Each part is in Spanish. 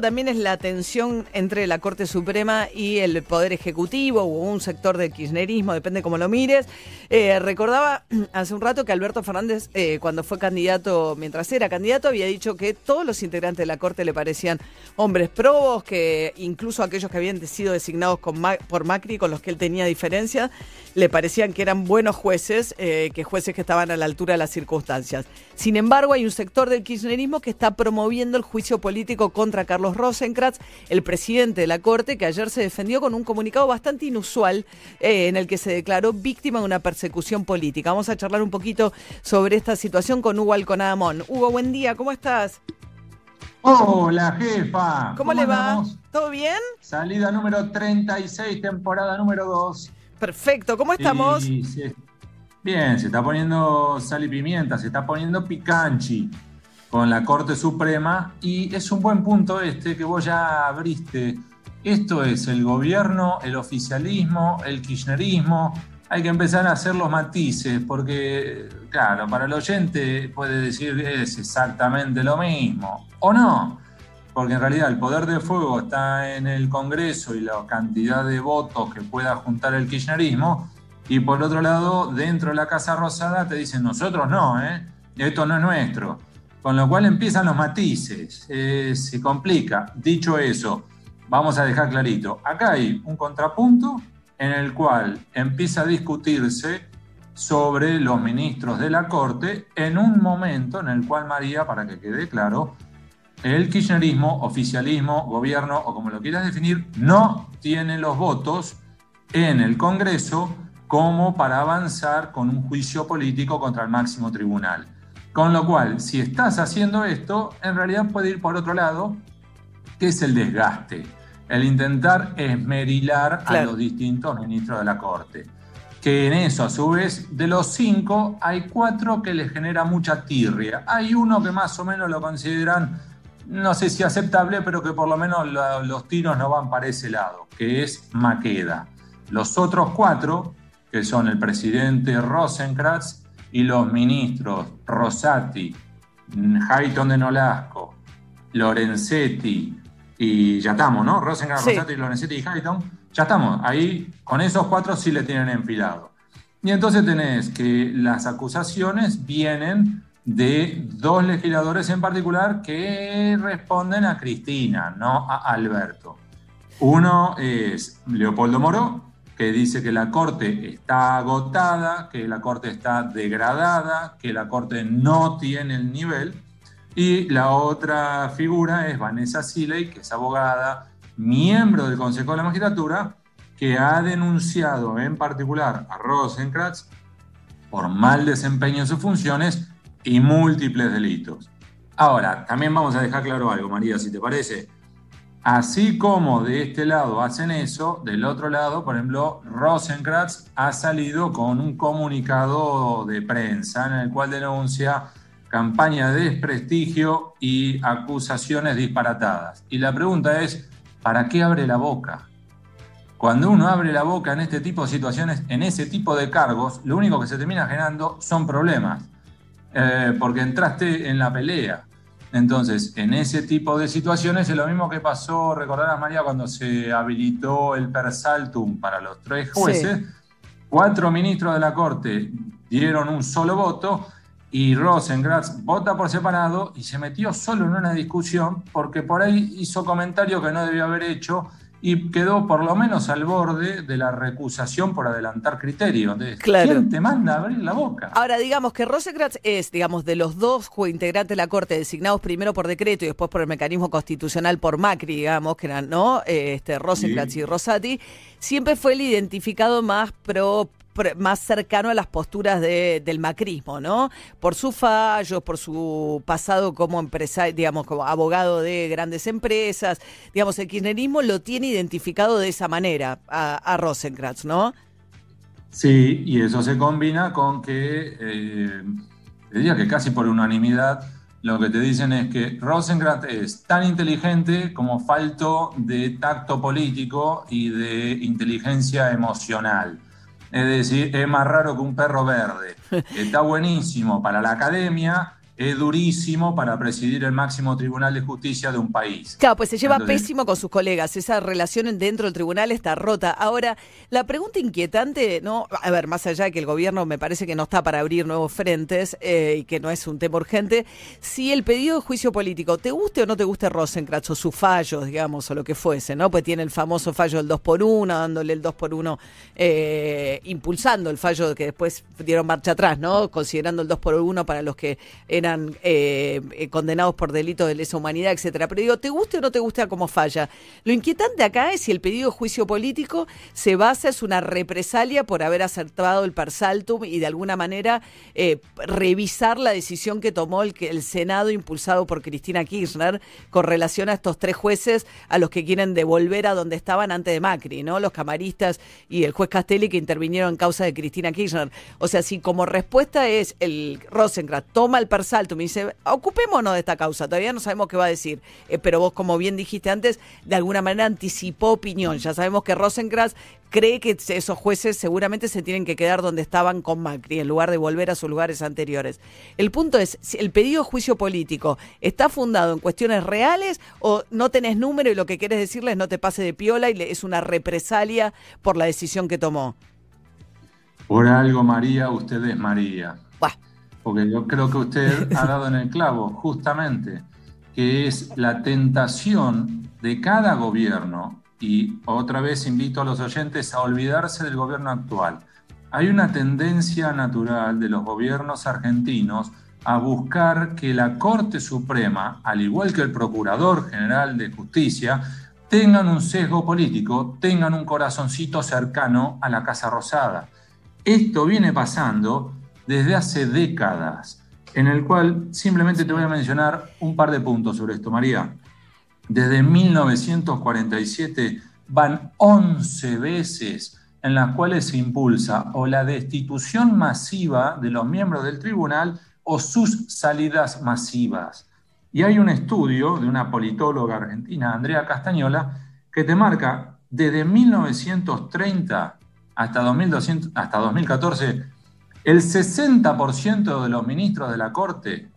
también es la tensión entre la Corte Suprema y el Poder Ejecutivo o un sector del kirchnerismo, depende cómo lo mires. Eh, recordaba hace un rato que Alberto Fernández, eh, cuando fue candidato, mientras era candidato, había dicho que todos los integrantes de la Corte le parecían hombres probos, que incluso aquellos que habían sido designados por Macri, con los que él tenía diferencias, le parecían que eran buenos jueces, eh, que jueces que estaban a la altura de las circunstancias. Sin embargo, hay un sector del kirchnerismo que está promoviendo el juicio político contra Carlos Carlos Rosenkrantz, el presidente de la Corte, que ayer se defendió con un comunicado bastante inusual eh, en el que se declaró víctima de una persecución política. Vamos a charlar un poquito sobre esta situación con Hugo Alconadamón. Hugo, buen día, ¿cómo estás? Hola, jefa. ¿Cómo, le va? ¿Todo bien? Salida número 36, temporada número 2. Perfecto, ¿cómo estamos? Bien, se está poniendo sal y pimienta, se está poniendo picanchi con la Corte Suprema y es un buen punto este que vos ya abriste. Esto es el gobierno, el oficialismo, el kirchnerismo. Hay que empezar a hacer los matices porque, claro, para el oyente puede decir que es exactamente lo mismo o no, porque en realidad el poder de fuego está en el Congreso y la cantidad de votos que pueda juntar el kirchnerismo. Y por otro lado, dentro de la Casa Rosada te dicen nosotros no, ¿eh? esto no es nuestro. Con lo cual empiezan los matices, eh, se complica. Dicho eso, vamos a dejar clarito, acá hay un contrapunto en el cual empieza a discutirse sobre los ministros de la Corte en un momento en el cual María, para que quede claro, el kirchnerismo, oficialismo, gobierno o como lo quieras definir, no tiene los votos en el Congreso como para avanzar con un juicio político contra el máximo tribunal. Con lo cual, si estás haciendo esto, en realidad puede ir por otro lado, que es el desgaste, el intentar esmerilar a los distintos ministros de la Corte. Que en eso, a su vez, de los cinco, hay cuatro que les genera mucha tirria. Hay uno que más o menos lo consideran, no sé si aceptable, pero que por lo menos los tiros no van para ese lado, que es Maqueda. Los otros cuatro, que son el presidente Rosenkrantz, y los ministros Rosati, Hayton de Nolasco, Lorenzetti y ya estamos, ¿no? Rosengar, Rosati, Lorenzetti y Hayton, ya estamos. Ahí con esos cuatro sí le tienen enfilado. Y entonces tenés que las acusaciones vienen de dos legisladores en particular que responden a Cristina, no a Alberto. Uno es Leopoldo Moro, que dice que la Corte está agotada, que la Corte está degradada, que la Corte no tiene el nivel. Y la otra figura es Vanessa Siley, que es abogada, miembro del Consejo de la Magistratura, que ha denunciado en particular a Rosenkratz por mal desempeño en sus funciones y múltiples delitos. Ahora, también vamos a dejar claro algo, María, si te parece. Así como de este lado hacen eso, del otro lado, por ejemplo, Rosenkrantz ha salido con un comunicado de prensa en el cual denuncia campaña de desprestigio y acusaciones disparatadas. Y la pregunta es, ¿para qué abre la boca? Cuando uno abre la boca en este tipo de situaciones, en ese tipo de cargos, lo único que se termina generando son problemas, eh, porque entraste en la pelea. Entonces, en ese tipo de situaciones es lo mismo que pasó, recordarás María, cuando se habilitó el persaltum para los tres jueces, cuatro ministros de la Corte dieron un solo voto y Rosengratz vota por separado y se metió solo en una discusión porque por ahí hizo comentarios que no debió haber hecho y quedó por lo menos al borde de la recusación por adelantar criterios. ¿Quién te manda a abrir la boca? Ahora, digamos que Rosenkrantz es, digamos, de los dos integrantes de la Corte designados primero por decreto y después por el mecanismo constitucional por Macri, digamos, que eran, ¿no? Este, Rosenkrantz y Rosati, siempre fue el identificado más pro más cercano a las posturas del macrismo, ¿no? Por sus fallos, por su pasado como empresario, digamos, como abogado de grandes empresas, digamos, el kirchnerismo lo tiene identificado de esa manera a, a Rosenkrantz, ¿no? Sí, y eso se combina con que, eh, diría que casi por unanimidad, lo que te dicen es que Rosenkrantz es tan inteligente como falto de tacto político y de inteligencia emocional. Es decir, es más raro que un perro verde. Está buenísimo para la academia, es durísimo para presidir el máximo tribunal de justicia de un país. Claro, pues se lleva pésimo con sus colegas. Esa relación dentro del tribunal está rota. Ahora, la pregunta inquietante, no, a ver, más allá de que el gobierno me parece que no está para abrir nuevos frentes eh, y que no es un tema urgente, si el pedido de juicio político, te guste o no te guste Rosencrantz o sus fallos, digamos, o lo que fuese, ¿no? Pues tiene el famoso fallo del 2 por 1 dándole el 2 por 1 eh, impulsando el fallo que después dieron marcha atrás, ¿no? Considerando el 2 por 1 para los que eran eh, eh, condenados por delitos de lesa humanidad, etcétera. Pero digo, ¿te guste o no te gusta cómo falla? Lo inquietante acá es si el pedido de juicio político se basa, es una represalia por haber acertado el persaltum y de alguna manera eh, revisar la decisión que tomó el, el Senado impulsado por Cristina Kirchner con relación a estos tres jueces a los que quieren devolver a donde estaban antes de Macri, ¿no? Los camaristas y el juez Castelli que intervinieron en causa de Cristina Kirchner. O sea, si como respuesta es el Rosenkrantz toma el persaltum y dice, ocupémonos de esta causa, todavía no sabemos qué va a decir, eh, pero vos, como bien dijiste antes, de alguna manera anticipó opinión. Ya sabemos que Rosenkrantz cree que esos jueces seguramente se tienen que quedar donde estaban con Macri, en lugar de volver a sus lugares anteriores. El punto es, si el pedido de juicio político está fundado en cuestiones reales o no tenés número y lo que quieres decirles no te pase de piola y es una represalia por la decisión que tomó. Por algo, María, usted es María. Porque yo creo que usted ha dado en el clavo, justamente, que es la tentación de cada gobierno, y otra vez invito a los oyentes a olvidarse del gobierno actual. Hay una tendencia natural de los gobiernos argentinos a buscar que la Corte Suprema, al igual que el Procurador General de Justicia, tengan un sesgo político, tengan un corazoncito cercano a la Casa Rosada. Esto viene pasando desde hace décadas, en el cual simplemente te voy a mencionar un par de puntos sobre esto, María. Desde 1947 van 11 veces en las cuales se impulsa o la destitución masiva de los miembros del tribunal o sus salidas masivas. Y hay un estudio de una politóloga argentina, Andrea Castañola, que te marca desde 1930 hasta, 2200, hasta 2014 el 60% de los ministros de la Corte,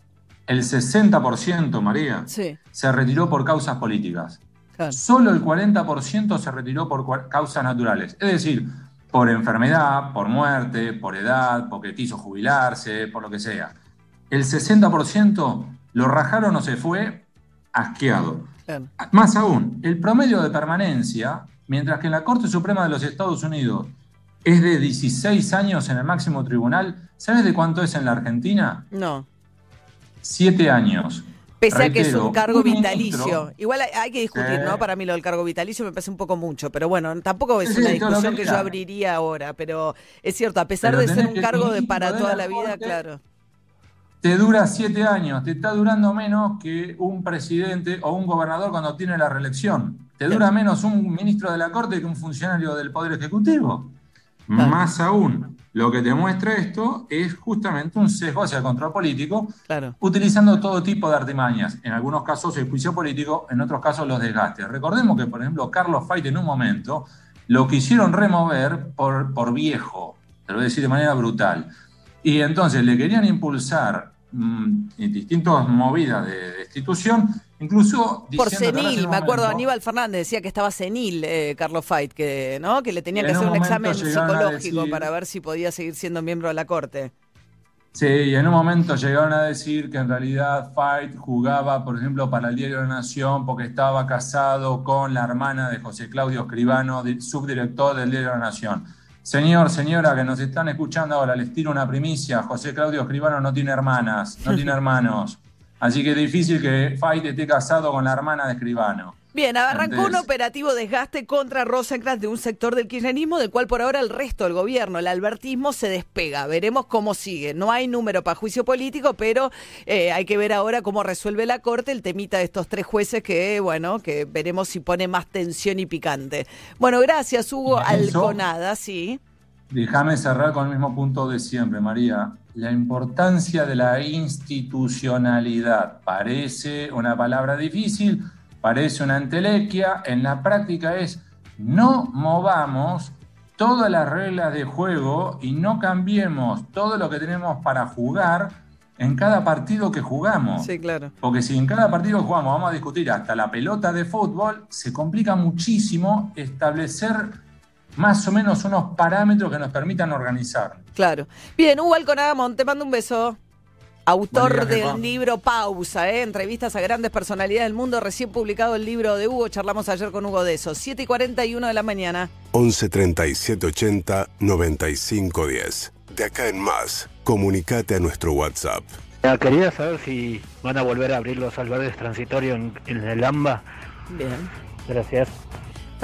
el 60%, María, se retiró por causas políticas. Solo el 40% se retiró por causas naturales. Es decir, por enfermedad, por muerte, por edad, porque quiso jubilarse, por lo que sea. El 60% lo rajaron o se fue asqueado. Más aún, el promedio de permanencia, mientras que en la Corte Suprema de los Estados Unidos es de 16 años en el máximo tribunal. ¿Sabes de cuánto es en la Argentina? No. Siete años. Pese a que es un cargo vitalicio. Igual hay, que discutir, ¿no? Para mí lo del cargo vitalicio me parece un poco mucho, pero bueno, tampoco es una discusión que, yo abriría ahora, pero es cierto, a pesar de ser un cargo de para toda la vida, claro. Te dura siete años, te está durando menos que un presidente o un gobernador cuando tiene la reelección. Te dura menos un ministro de la Corte que un funcionario del Poder Ejecutivo. Más aún, lo que te muestra esto es justamente un sesgo hacia el control político, utilizando todo tipo de artimañas. En algunos casos el juicio político, en otros casos los desgastes. Recordemos que, por ejemplo, Carlos Fait en un momento lo quisieron remover por, por viejo, te lo voy a decir de manera brutal. Y entonces le querían impulsar mm, distintas movidas de destitución Incluso por senil, me acuerdo, Aníbal Fernández decía que estaba senil eh, Carlos Fait, que, ¿no? que le tenía que hacer un, examen psicológico para ver si podía seguir siendo miembro de la Corte. Sí, y en un momento llegaron a decir que en realidad Fight jugaba, por ejemplo, para el Diario de la Nación porque estaba casado con la hermana de José Claudio Escribano, subdirector del Diario de la Nación. Señor, señora, que nos están escuchando ahora, les tiro una primicia. José Claudio Escribano no tiene hermanas, no tiene hermanos. Así que es difícil que Fight esté casado con la hermana de Escribano. Bien, arrancó un operativo desgaste contra Rosenkrantz de un sector del kirchnerismo del cual por ahora el resto del gobierno, el albertismo, se despega. Veremos cómo sigue. No hay número para juicio político, pero eh, hay que ver ahora cómo resuelve la Corte el temita de estos tres jueces que, bueno, que veremos si pone más tensión y picante. Bueno, gracias, Hugo Alconada, sí. Déjame cerrar con el mismo punto de siempre, María la importancia de la institucionalidad. Parece una palabra difícil, parece una entelequia, en la práctica es no movamos todas las reglas de juego y no cambiemos todo lo que tenemos para jugar en cada partido que jugamos. Sí, claro. Porque si en cada partido que jugamos vamos a discutir hasta la pelota de fútbol, se complica muchísimo establecer más o menos unos parámetros que nos permitan organizar. Claro. Bien, Hugo Alconadamón, te mando un beso. Autor día, del Jefa. libro Pausa, ¿eh? entrevistas a grandes personalidades del mundo, recién publicado el libro de Hugo, charlamos ayer con Hugo de eso, 7 y 41 de la mañana. 11 37 80 95 10. De acá en más, comunicate a nuestro WhatsApp. Ya, Quería saber si van a volver a abrir los albergues transitorios en, en el AMBA. Bien. Gracias.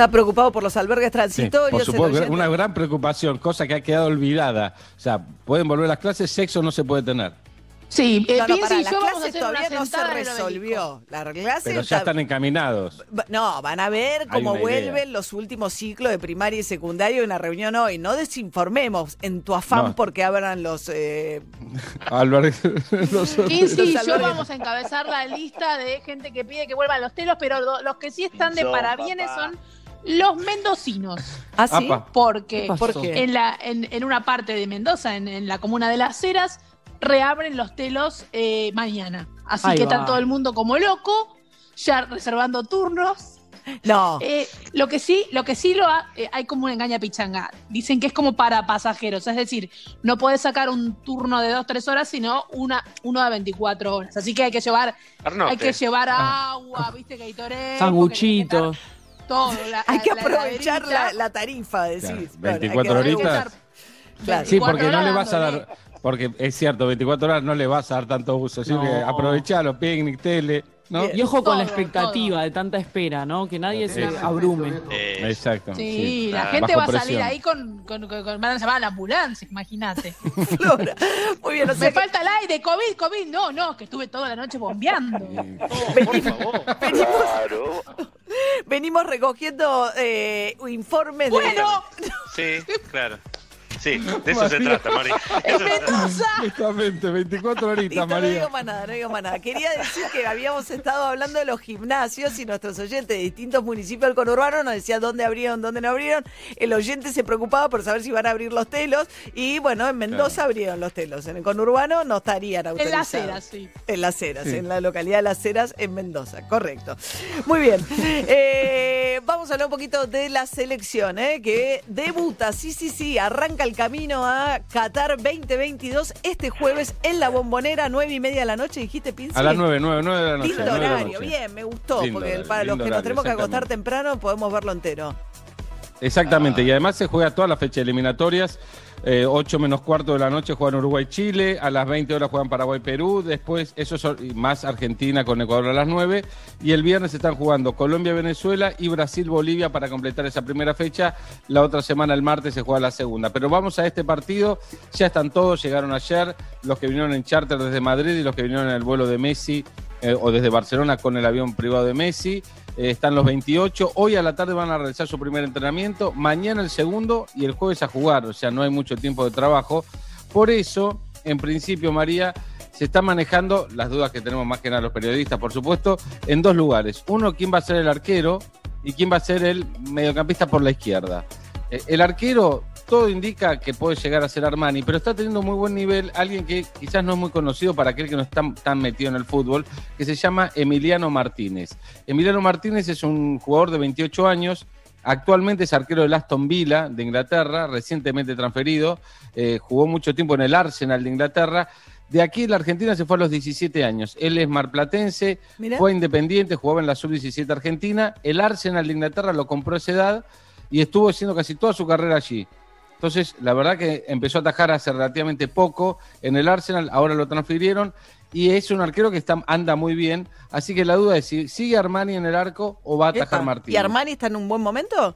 Está preocupado por los albergues Sí, transitorios. por el supuesto, una gran preocupación, cosa que ha quedado olvidada. O sea, pueden volver las clases, sexo no se puede tener. Sí, eh, No, no, y las yo vamos a clases todavía no se resolvió. La clase Pero ya está- están encaminados. No, van a ver cómo vuelven idea. los últimos ciclos de primaria y secundaria en una reunión hoy. No desinformemos en tu afán No. porque abran los... eh, Piense y Los yo albergues. vamos a encabezar la lista de gente que pide que vuelvan los telos, pero lo- los que sí están de parabienes son los mendocinos. ¿Ah, sí? Porque ¿Por qué? en, la, en, en una parte de Mendoza, en, en la comuna de Las Heras, reabren los telos eh, mañana. Así Ahí que va. está todo el mundo como loco, ya reservando turnos. No. Eh, lo que sí, lo que sí lo ha- eh, hay como una engaña pichanga. Dicen que es como para pasajeros, es decir, no podés sacar un turno de 2-3 horas, sino una, uno de 24 horas. Así que hay que llevar, hay que llevar Ah. agua, viste, que hay toreo, Sanguchito. Todo. la- Hay que aprovechar la, la tarifa, decís. Claro, Claro, hay que 24 darle- Hay que horitas. Claro. Sí, 24 porque no le vas a dar, porque es cierto, 24 horas no le vas a dar tanto uso. Así No. que aprovechalo, picnic, tele, Y ojo con la Todo, expectativa de tanta espera, ¿no? Que nadie se Sí. abrume. Exacto. Sí, la gente va a salir presión. ahí con, con, con- con- van a llamar a la ambulancia, imagínate. Flora. Muy bien, o sea Me que falta el aire, COVID, COVID. No, no, que estuve toda la noche bombeando. Claro. venimos recogiendo eh, informes de... Bueno, Sí, claro. Sí, de eso se trata, se trata. Mendoza. Justamente, 24 horitas, Listo, no María. digo más nada, no digo más nada. Quería decir que habíamos estado hablando de los gimnasios y nuestros oyentes de distintos municipios del conurbano nos decían dónde abrieron, dónde no abrieron. El oyente se preocupaba por saber si iban a abrir los telos y bueno, en Mendoza Claro. abrieron los telos. En el conurbano no estarían En autorizados. las eras, sí. En Las Heras, Sí. en la localidad de Las Heras, en Mendoza, correcto. Muy bien. Eh, vamos a hablar un poquito de la selección, ¿eh? que debuta, sí, sí, sí, arranca el camino a Qatar 2022 este jueves en la bombonera, nueve y media de la noche, dijiste, Pinci. A las 9, 9, 9 de la noche. Lindo 9 de horario, bien, me gustó, Lindo porque horario, para los que nos tenemos que acostar temprano podemos verlo entero. Exactamente, y además se juega toda la fecha eliminatorias. Eh, 8 menos cuarto de la noche juegan Uruguay-Chile, a las 20 horas juegan Paraguay-Perú, después eso más Argentina con Ecuador a las 9, y el viernes están jugando Colombia-Venezuela y Brasil-Bolivia para completar esa primera fecha. La otra semana, el martes, se juega la segunda. Pero vamos a este partido, ya están todos, llegaron ayer, los que vinieron en charter desde Madrid y los que vinieron en el vuelo de Messi eh, o desde Barcelona con el avión privado de Messi. Eh, están los 28. Hoy a la tarde van a realizar su primer entrenamiento. Mañana el segundo y el jueves a jugar. O sea, no hay mucho tiempo de trabajo. Por eso, en principio, María, se está manejando, las dudas que tenemos más que nada los periodistas, por supuesto, en dos lugares. Uno, quién va a ser el arquero y quién va a ser el mediocampista por la izquierda. Eh, el arquero, todo indica que puede llegar a ser Armani, pero está teniendo muy buen nivel alguien que quizás no es muy conocido para aquel que no está tan metido en el fútbol, que se llama Emiliano Martínez. Emiliano Martínez es un jugador de 28 años, actualmente es arquero del Aston Villa de Inglaterra, recientemente transferido, eh, jugó mucho tiempo en el Arsenal de Inglaterra. De aquí en la Argentina se fue a los 17 años. Él es marplatense, Mirá. fue independiente, jugaba en la sub-17 argentina. El Arsenal de Inglaterra lo compró a esa edad y estuvo haciendo casi toda su carrera allí. Entonces, la verdad que empezó a atajar hace relativamente poco en el Arsenal, ahora lo transfirieron y es un arquero que está, anda muy bien. Así que la duda es si sigue Armani en el arco o va a atajar Martínez. ¿Y Armani está en un buen momento?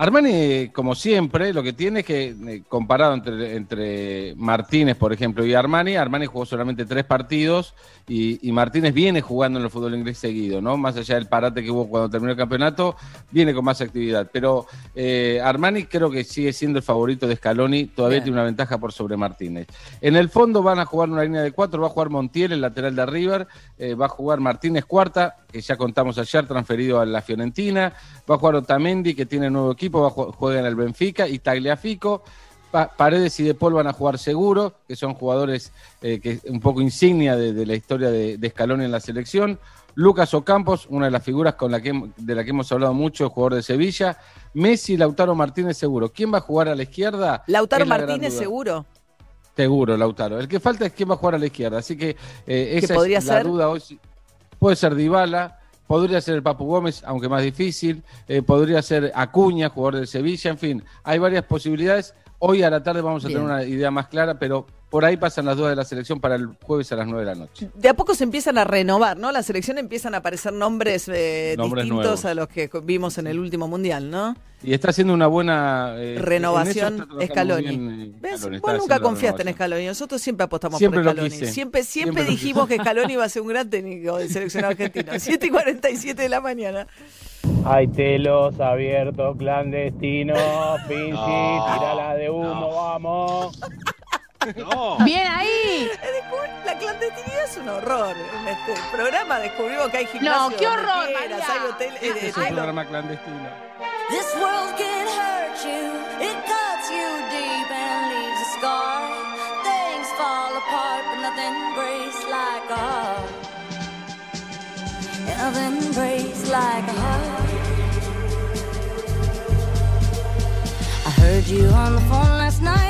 Armani, como siempre, lo que tiene es que, eh, comparado entre, entre Martínez, por ejemplo, y Armani, Armani jugó solamente tres partidos y, y Martínez viene jugando en el fútbol inglés seguido, ¿no? Más allá del parate que hubo cuando terminó el campeonato, viene con más actividad. Pero eh, Armani creo que sigue siendo el favorito de Scaloni, todavía Bien. tiene una ventaja por sobre Martínez. En el fondo van a jugar una línea de cuatro, va a jugar Montiel, el lateral de River, eh, va a jugar Martínez Cuarta, que ya contamos ayer, transferido a la Fiorentina, va a jugar Otamendi, que tiene nuevo equipo, va a ju- juega en el Benfica, y Tagliafico, Pa- Paredes y De Paul van a jugar seguro, que son jugadores eh, que un poco insignia de, de la historia de, de Scaloni en la selección. Lucas Ocampos, una de las figuras con la que, de la que hemos hablado mucho, jugador de Sevilla. Messi y Lautaro Martínez seguro. ¿Quién va a jugar a la izquierda? Lautaro la Martínez, seguro. Seguro, Lautaro. El que falta es quién va a jugar a la izquierda. Así que eh, esa podría es la ser? duda hoy. Puede ser Dybala, podría ser el Papu Gómez, aunque más difícil. eh, podría ser Acuña, jugador de Sevilla. En fin, hay varias posibilidades. Hoy a la tarde vamos a Bien. tener una idea más clara, pero por ahí pasan las dudas de la selección para el jueves a las 9 de la noche. De a poco se empiezan a renovar, ¿no? La selección empiezan a aparecer nombres, eh, Nombres distintos nuevos. a los que vimos en el último mundial, ¿no? Y está haciendo una buena eh, Renovación Scaloni. bien, eh, ¿Ves? Vos nunca confiaste en. Scaloni. Nosotros siempre apostamos Siempre por lo Scaloni. quise. Siempre, siempre, Siempre lo dijimos que Scaloni iba a ser un gran técnico del seleccionado argentino. 7 y 47 de la mañana. Hay telos abiertos clandestinos, Pinci, tirala de humo, vamos. Bien ahí. La clandestinidad es un horror. En este programa descubrimos que hay gimnasios. No, qué horror, quieras, María. Hay hotel, eh, Este es un programa clandestino. This world can hurt you, it cuts you deep and leaves a scar. Things fall apart, but nothing breaks like a heart. Nothing breaks like a heart. I heard you on the phone last night.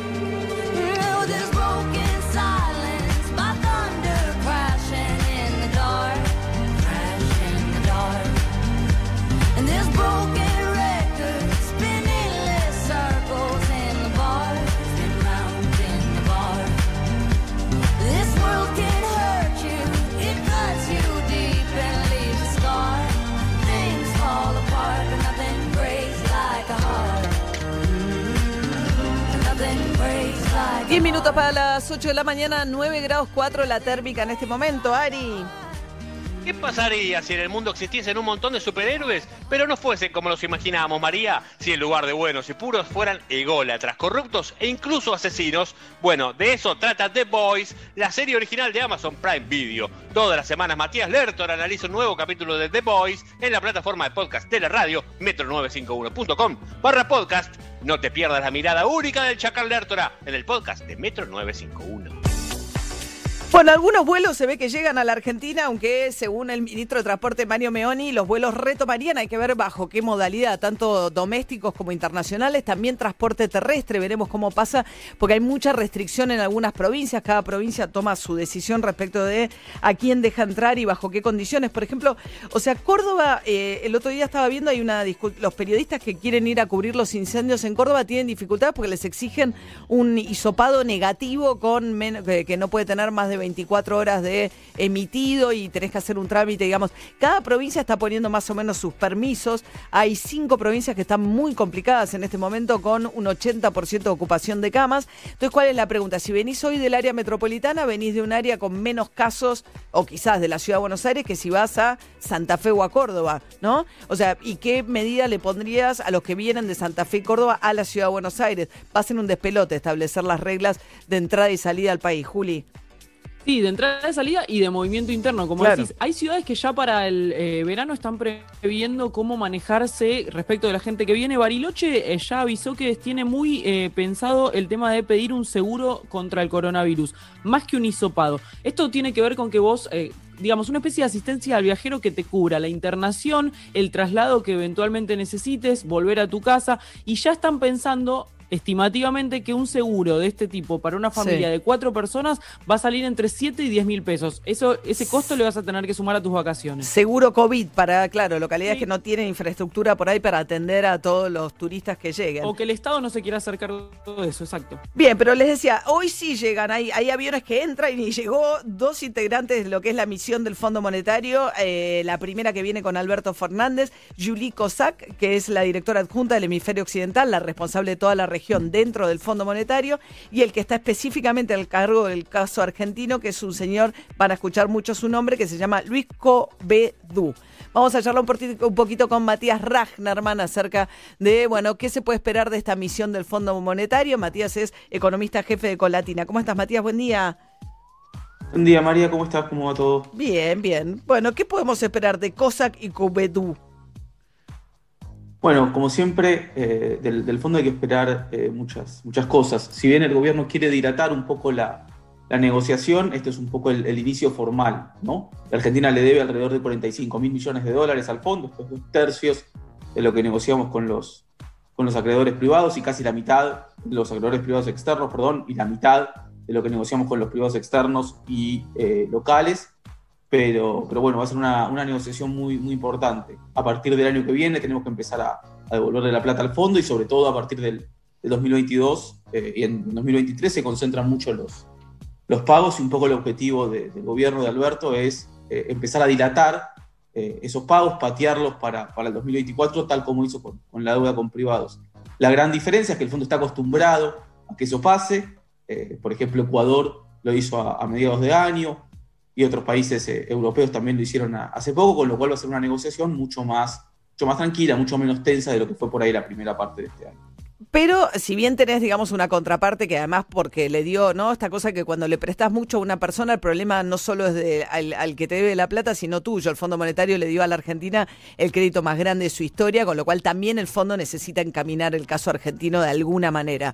10 minutos para las 8 de la mañana, 9 grados 4 la térmica en este momento, Ari. ¿Qué pasaría si en el mundo existiesen un montón de superhéroes, pero no fuesen como los imaginábamos, María? Si en lugar de buenos y puros fueran ególatras, corruptos e incluso asesinos. Bueno, de eso trata The Boys, la serie original de Amazon Prime Video. Todas las semanas Matías Lertor analiza un nuevo capítulo de The Boys en la plataforma de podcast de la radio metro951.com barra podcast. No te pierdas la mirada única del Chacal Lertora en el podcast de Metro 951. Bueno, algunos vuelos se ve que llegan a la Argentina, aunque según el ministro de Transporte Mario Meoni, los vuelos retomarían, hay que ver bajo qué modalidad, tanto domésticos como internacionales, también transporte terrestre, veremos cómo pasa, porque hay mucha restricción en algunas provincias, cada provincia toma su decisión respecto de a quién deja entrar y bajo qué condiciones. Por ejemplo, o sea, Córdoba, eh, el otro día estaba viendo, hay una los periodistas que quieren ir a cubrir los incendios en Córdoba tienen dificultades porque les exigen un hisopado negativo con que no puede tener más de 24 horas de emitido y tenés que hacer un trámite, digamos. Cada provincia está poniendo más o menos sus permisos. Hay cinco provincias que están muy complicadas en este momento con un 80% de ocupación de camas. Entonces, ¿cuál es la pregunta? Si venís hoy del área metropolitana, venís de un área con menos casos o quizás de la ciudad de Buenos Aires que si vas a Santa Fe o a Córdoba, ¿no? O sea, ¿y qué medida le pondrías a los que vienen de Santa Fe y Córdoba a la ciudad de Buenos Aires? Ser un despelote establecer las reglas de entrada y salida al país, Juli. Sí, de entrada y salida y de movimiento interno. Como Claro. decís, hay ciudades que ya para el eh, verano están previendo cómo manejarse respecto de la gente que viene. Bariloche eh, ya avisó que tiene muy eh, pensado el tema de pedir un seguro contra el coronavirus, más que un hisopado. Esto tiene que ver con que vos. eh, digamos, una especie de asistencia al viajero que te cubra la internación, el traslado que eventualmente necesites, volver a tu casa, y ya están pensando estimativamente que un seguro de este tipo para una familia Sí. de cuatro personas va a salir entre 7 y 10 mil pesos. Eso, ese costo le vas a tener que sumar a tus vacaciones. Seguro COVID para, claro, localidades que no tienen infraestructura por ahí para atender a todos los turistas que lleguen. O que el Estado no se quiera hacer cargo de eso, exacto. Bien, pero les decía, hoy sí llegan, hay, hay aviones que entran y llegó dos integrantes de lo que es la misión del Fondo Monetario. eh, la primera que viene con Alberto Fernández, Julie Cossack, que es la directora adjunta del hemisferio occidental, la responsable de toda la región dentro del Fondo Monetario, y el que está específicamente al cargo del caso argentino, que es un señor, van a escuchar mucho su nombre, que se llama Luis Covedú. Vamos a charlar un, poquito con Matías Ragnerman acerca de, bueno, qué se puede esperar de esta misión del Fondo Monetario. Matías es economista jefe de Colatina. ¿Cómo estás, Matías? Buen día. Buen día, María, ¿cómo estás? ¿Cómo va todo? Bien, bien. Bueno, ¿qué podemos esperar de COSAC y Covedú? Bueno, como siempre, eh, del, fondo hay que esperar eh, muchas, muchas cosas. Si bien el gobierno quiere dilatar un poco la, la negociación, este es un poco el, inicio formal, ¿no? La Argentina le debe alrededor de 45 mil millones de dólares al fondo, es dos tercios de lo que negociamos con los, con los acreedores privados y casi la mitad los acreedores privados externos, perdón, y la mitad de lo que negociamos con los privados externos y eh, locales. Pero, pero bueno, va a ser una, una negociación muy, muy importante. A partir del año que viene tenemos que empezar a, a devolverle la plata al fondo y sobre todo a partir del, del 2022 eh, y en 2023 se concentran mucho los, los pagos y un poco el objetivo de- del gobierno de Alberto es eh, empezar a dilatar eh, esos pagos, patearlos para, para el 2024, tal como hizo con, con la deuda con privados. La gran diferencia es que el fondo está acostumbrado a que eso pase. Por ejemplo, Ecuador lo hizo a, a mediados de año y otros países eh, europeos también lo hicieron a- hace poco, con lo cual va a ser una negociación mucho más, mucho más tranquila, mucho menos tensa de lo que fue por ahí la primera parte de este año. Pero si bien tenés, digamos, una contraparte que además porque le dio, ¿no? Esta cosa que cuando le prestas mucho a una persona, el problema no solo es de, al, al que te debe la plata, sino tuyo. El Fondo Monetario le dio a la Argentina el crédito más grande de su historia, con lo cual también el fondo necesita encaminar el caso argentino de alguna manera.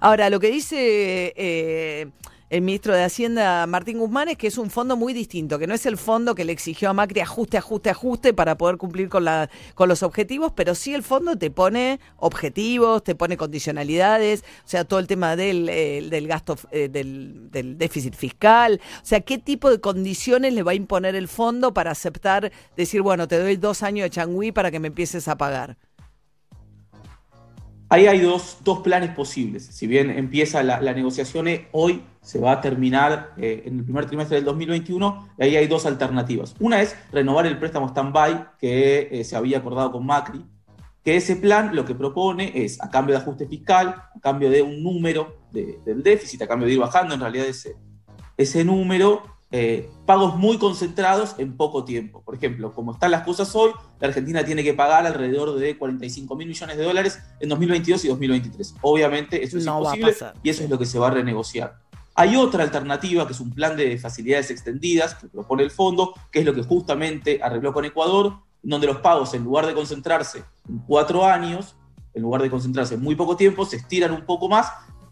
Ahora, lo que dice... eh, el ministro de Hacienda, Martín Guzmán, es que es un fondo muy distinto, que no es el fondo que le exigió a Macri ajuste, ajuste, ajuste para poder cumplir con, la, con los objetivos, pero sí el fondo te pone objetivos, te pone condicionalidades, o sea, todo el tema del, eh, del gasto, eh, del, del déficit fiscal, o sea, qué tipo de condiciones le va a imponer el fondo para aceptar, decir, bueno, te doy dos años de changüí para que me empieces a pagar. Ahí hay dos, dos planes posibles. Si bien empieza la, la negociación eh, hoy, se va a terminar eh, en el primer trimestre del 2021, ahí hay dos alternativas. Una es renovar el préstamo stand-by que eh, se había acordado con Macri, que ese plan lo que propone es, a cambio de ajuste fiscal, a cambio de un número de- del déficit, a cambio de ir bajando en realidad ese, ese número, eh, pagos muy concentrados en poco tiempo. Por ejemplo, como están las cosas hoy, la Argentina tiene que pagar alrededor de 45 mil millones de dólares en 2022 y 2023. Obviamente eso es No imposible y eso es lo que se va a renegociar. Hay otra alternativa que es un plan de facilidades extendidas que propone el fondo, que es lo que justamente arregló con Ecuador, donde los pagos en lugar de concentrarse en cuatro años, en lugar de concentrarse en muy poco tiempo, se estiran un poco más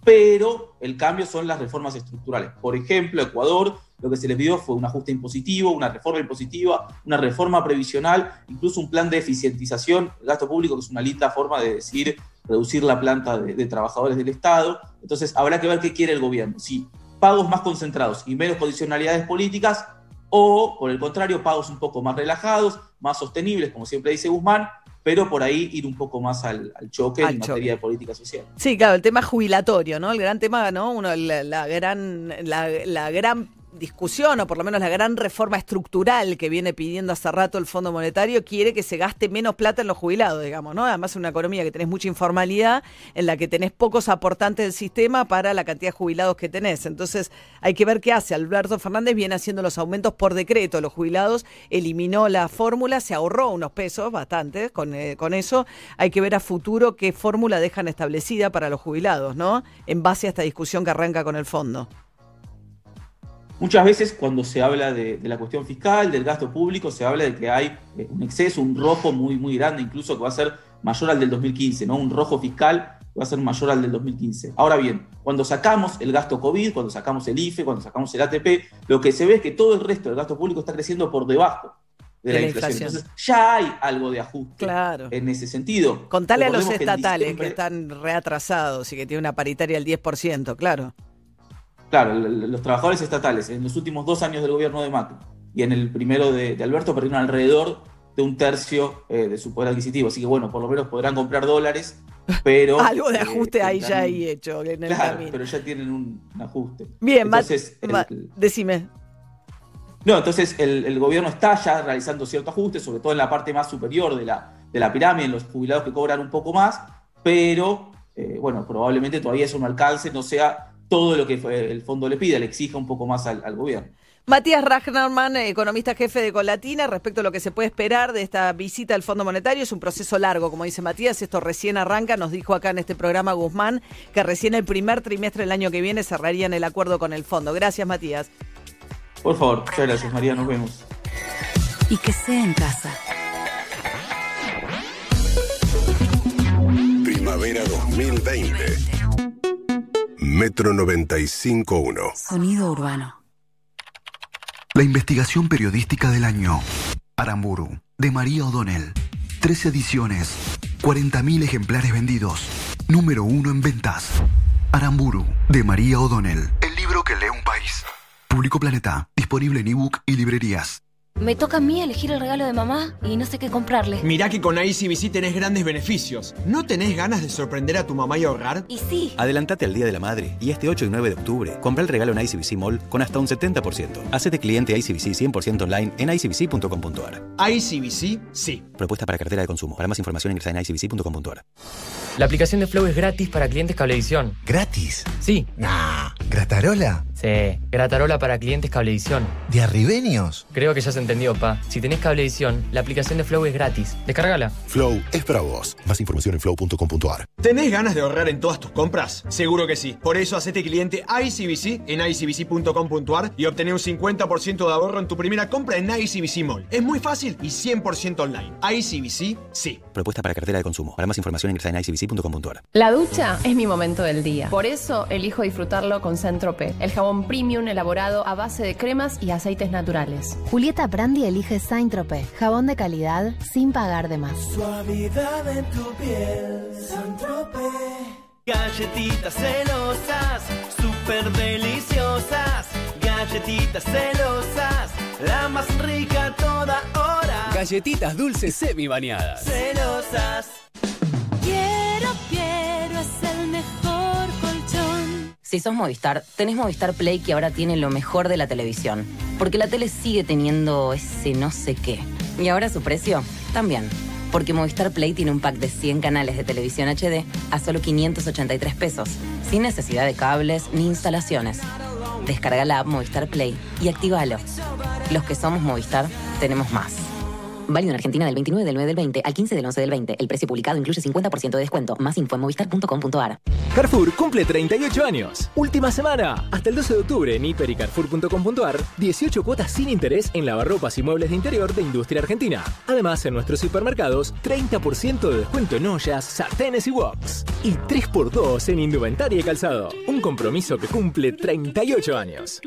pero el cambio son las reformas estructurales. Por ejemplo, Ecuador lo que se les pidió fue un ajuste impositivo, una reforma impositiva, una reforma previsional, incluso un plan de eficientización del gasto público, que es una linda forma de decir reducir la planta de, de trabajadores del Estado. Entonces, habrá que ver qué quiere el gobierno. Si pagos más concentrados y menos condicionalidades políticas, o por el contrario, pagos un poco más relajados, más sostenibles, como siempre dice Guzmán, pero por ahí ir un poco más al, al choque Al en choque. materia de política social. Sí, claro, el tema jubilatorio, ¿no? El gran tema, ¿no? Uno, la, la gran, la, la gran discusión, o por lo menos la gran reforma estructural que viene pidiendo hace rato el Fondo Monetario, quiere que se gaste menos plata en los jubilados, digamos, ¿no? Además, es una economía que tenés mucha informalidad, en la que tenés pocos aportantes del sistema para la cantidad de jubilados que tenés. Entonces, hay que ver qué hace. Alberto Fernández viene haciendo los aumentos por decreto. Los jubilados eliminó la fórmula, se ahorró unos pesos, bastante, con, eh, con eso. Hay que ver a futuro qué fórmula dejan establecida para los jubilados, ¿no? En base a esta discusión que arranca con el fondo. Muchas veces cuando se habla de, de la cuestión fiscal, del gasto público, se habla de que hay eh, un exceso, un rojo muy, muy grande, incluso que va a ser mayor al del 2015, ¿no? Un rojo fiscal que va a ser mayor al del 2015. Ahora bien, cuando sacamos el gasto COVID, cuando sacamos el IFE, cuando sacamos el ATP, lo que se ve es que todo el resto del gasto público está creciendo por debajo de, la, inflación. Entonces ya hay algo de ajuste Claro. en ese sentido. Contale a los Recordemos que en estatales diciembre- que están reatrasados y que tienen una paritaria del 10%, claro. Claro, los trabajadores estatales en los últimos dos años del gobierno de Macri y en el primero de, de Alberto perdieron alrededor de un tercio eh, de su poder adquisitivo. Así que bueno, por lo menos podrán comprar dólares, pero... Algo de eh, ajuste ahí ya hay hecho en el Claro, camino. pero ya tienen un, un ajuste. Bien, Ma- entonces, el- decime. no, entonces el, el gobierno está ya realizando cierto ajuste, sobre todo en la parte más superior de la, de la pirámide, en los jubilados que cobran un poco más, pero eh, bueno, probablemente todavía eso no alcance, no sea todo lo que el fondo le pide, le exija un poco más al, al gobierno. Matías Ragnarman, economista jefe de Colatina, respecto a lo que se puede esperar de esta visita al Fondo Monetario, es un proceso largo, como dice Matías, esto recién arranca, nos dijo acá en este programa Guzmán, que recién el primer trimestre del año que viene cerrarían el acuerdo con el fondo. Gracias, Matías. Por favor, muchas gracias María, nos vemos. Y que sea en casa. Primavera 2020. Metro 95.1. Sonido urbano. La investigación periodística del año. Aramburu, de María O'Donnell. Tres ediciones, 40.000 ejemplares vendidos. Número uno en ventas. Aramburu, de María O'Donnell. El libro que lee un país. Público Planeta, disponible en ebook y librerías. Me toca a mí elegir el regalo de mamá y no sé qué comprarle. Mirá que con ICBC tenés grandes beneficios. ¿No tenés ganas de sorprender a tu mamá y ahorrar? Y sí. Adelantate al Día de la Madre y este 8 y 9 de octubre compra el regalo en ICBC Mall con hasta un 70%. Hacete cliente ICBC 100% online en icbc.com.ar. ICBC, sí. Propuesta para cartera de consumo. Para más información ingresa en icbc.com.ar. La aplicación de Flow es gratis para clientes Cablevisión. ¿Gratis? Sí. Nah. ¿Gratarola? Sí, Gratarola para clientes Cablevisión. ¿De arribeños? Creo que ya se entendió, pa. Si tenés Cablevisión, la aplicación de Flow es gratis. Descárgala. Flow es para vos. Más información en flow.com.ar. ¿Tenés ganas de ahorrar en todas tus compras? Seguro que sí. Por eso hacete cliente ICBC en icbc.com.ar y obtener un 50% de ahorro en tu primera compra en ICBC Mall. Es muy fácil y 100% online. ICBC, sí. Propuesta para cartera de consumo. Para más información ingresa en icbc.com.ar. La ducha es mi momento del día. Por eso elijo disfrutarlo con Centrope, el jabón premium elaborado a base de cremas y aceites naturales. Julieta Brandi elige Saint Tropez, jabón de calidad sin pagar de más. Suavidad en tu piel, Galletitas celosas, súper deliciosas. Galletitas celosas, la más rica a toda hora. Galletitas dulces semi bañadas. Celosas. Si sos Movistar, tenés Movistar Play que ahora tiene lo mejor de la televisión. Porque la tele sigue teniendo ese no sé qué. Y ahora su precio también. Porque Movistar Play tiene un pack de 100 canales de televisión HD a solo 583 pesos. Sin necesidad de cables ni instalaciones. Descarga la app Movistar Play y activalo. Los que somos Movistar, tenemos más. Válido en Argentina del 29 del 9 del 20 al 15 del 11 del 20. El precio publicado incluye 50% de descuento. Más info en movistar.com.ar. Carrefour cumple 38 años. Última semana. Hasta el 12 de octubre en hiper y carrefour.com.ar, 18 cuotas sin interés en lavarropas y muebles de interior de Industria Argentina. Además, en nuestros supermercados, 30% de descuento en ollas, sartenes y woks. Y 3x2 en indumentaria y calzado. Un compromiso que cumple 38 años.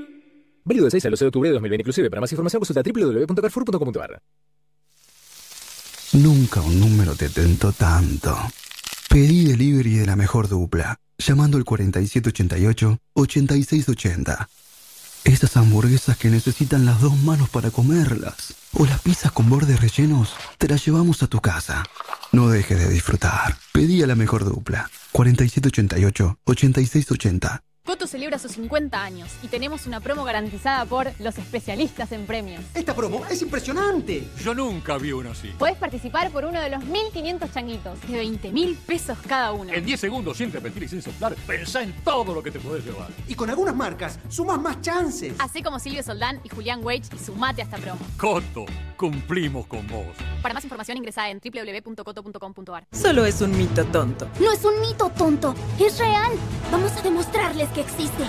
Válido del 6 al 12 de octubre de 2020 inclusive. Para más información consulta www.carrefour.com.ar. Nunca un número te tentó tanto. Pedí delivery de la mejor dupla, llamando al 4788-8680. Esas hamburguesas que necesitan las dos manos para comerlas. O las pizzas con bordes rellenos, te las llevamos a tu casa. No dejes de disfrutar. Pedí a la mejor dupla. 4788-8680. Coto celebra sus 50 años y tenemos una promo garantizada por los especialistas en premios. Esta promo es impresionante. Yo nunca vi uno así. Podés participar por uno de los 1.500 changuitos, de 20 mil pesos cada uno. En 10 segundos, sin repetir y sin soplar, pensá en todo lo que te podés llevar. Y con algunas marcas, sumas más chances. Así como Silvio Soldán y Julián Wage y sumate a esta promo. Coto, cumplimos con vos. Para más información ingresa en www.coto.com.ar. Solo es un mito tonto. No es un mito tonto, es real. Vamos a demostrarles que existe.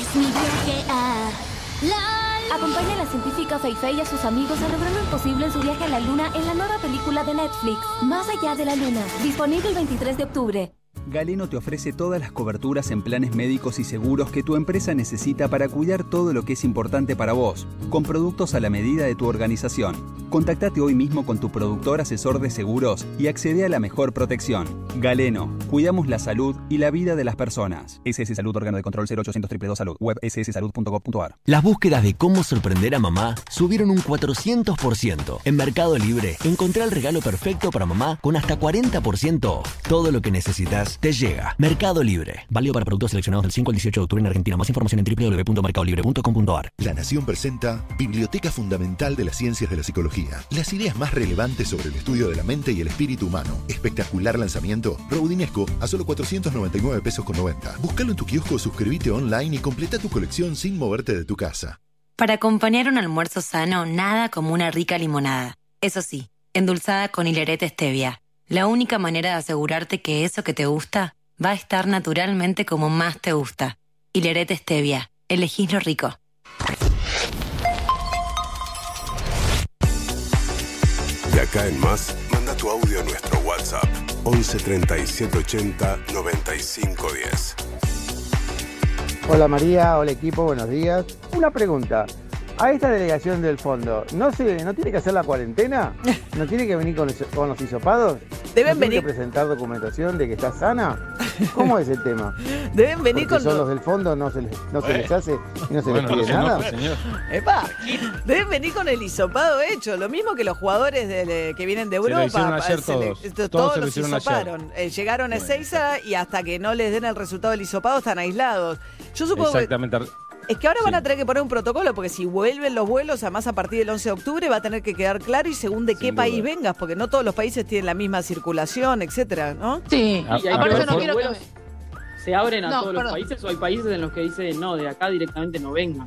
Es mi viaje a la Acompaña a la científica Fei Fei y a sus amigos a lograr lo imposible en su viaje a la luna en la nueva película de Netflix, Más allá de la luna, disponible el 23 de octubre. Galeno te ofrece todas las coberturas en planes médicos y seguros que tu empresa necesita para cuidar todo lo que es importante para vos, con productos a la medida de tu organización. Contactate hoy mismo con tu productor asesor de seguros y accede a la mejor protección. Galeno, cuidamos la salud y la vida de las personas. SS Salud, órgano de control 0800 222 Salud, web sssalud.gov.ar. Las búsquedas de cómo sorprender a mamá subieron un 400%. En Mercado Libre, encontré el regalo perfecto para mamá con hasta 40% off. Todo lo que necesitas te llega. Mercado Libre. Válido para productos seleccionados del 5 al 18 de octubre en Argentina. Más información en www.mercadolibre.com.ar. La Nación presenta Biblioteca Fundamental de las Ciencias de la Psicología. Las ideas más relevantes sobre el estudio de la mente y el espíritu humano. Espectacular lanzamiento. Rodinesco a solo 499 pesos con 90. Búscalo en tu kiosco, suscríbete online y completa tu colección sin moverte de tu casa. Para acompañar un almuerzo sano, nada como una rica limonada. Eso sí, endulzada con hilerete stevia. La única manera de asegurarte que eso que te gusta va a estar naturalmente como más te gusta. Hilerete stevia. Elegís lo rico. De acá en más, manda tu audio a nuestro WhatsApp 11 37 80 95 10. Hola María, hola equipo, buenos días. Una pregunta. A esta delegación del fondo, ¿no, se, ¿no tiene que hacer la cuarentena? ¿No tiene que venir con, los- con los hisopados? Deben ¿No tiene venir- que presentar documentación de que está sana? ¿Cómo es el tema? Deben venir Porque con son los- los del fondo, no se les, no se les hace y no se Bueno, les pide se nada. señor. Epa, deben venir con el hisopado hecho, lo mismo que los jugadores de- que vienen de Se lo Europa. ayer se le- todos. esto- Todos todos se lo los hicieron ayer. hisoparon. Eh, llegaron a Ezeiza y hasta que no les den el resultado del hisopado están aislados. Yo supongo que Exactamente. Es que ahora van a tener que poner un protocolo porque si vuelven los vuelos, además a partir del 11 de octubre va a tener que quedar claro y según de qué Sin país duda. vengas, porque no todos los países tienen la misma circulación, etcétera, ¿no? Sí, Y hay aparte no quiero vuelos que ¿Se abren a No, todos perdón. los países o hay países en los que dicen no, de acá directamente no vengan?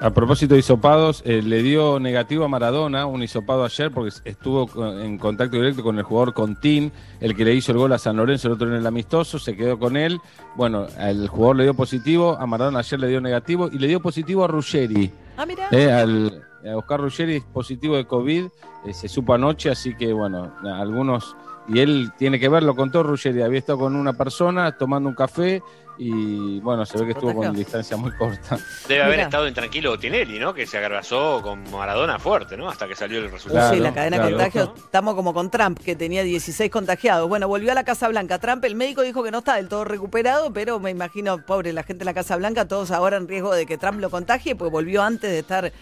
A propósito de hisopados, eh, le dio negativo a Maradona un hisopado ayer porque estuvo en contacto directo con el jugador Contín, el que le hizo el gol a San Lorenzo el otro en el amistoso, se quedó con él. Bueno, al jugador le dio positivo, a Maradona ayer le dio negativo y le dio positivo a Ruggeri. Ah, mira. Eh, al, a Oscar Ruggeri es positivo de COVID, eh, se supo anoche, así que bueno, algunos, y él tiene que verlo, contó Ruggeri, había estado con una persona tomando un café y bueno, se ve que estuvo con distancia muy corta. Debe haber estado intranquilo Tinelli, ¿no? Que se agravazó con Maradona fuerte, ¿no? Hasta que salió el resultado. sí, la cadena de contagios. Estamos como con Trump, que tenía 16 contagiados. Bueno, volvió a la Casa Blanca. Trump, el médico, dijo que no está del todo recuperado, pero me imagino, pobre, la gente de la Casa Blanca, todos ahora en riesgo de que Trump lo contagie, pues volvió antes de estar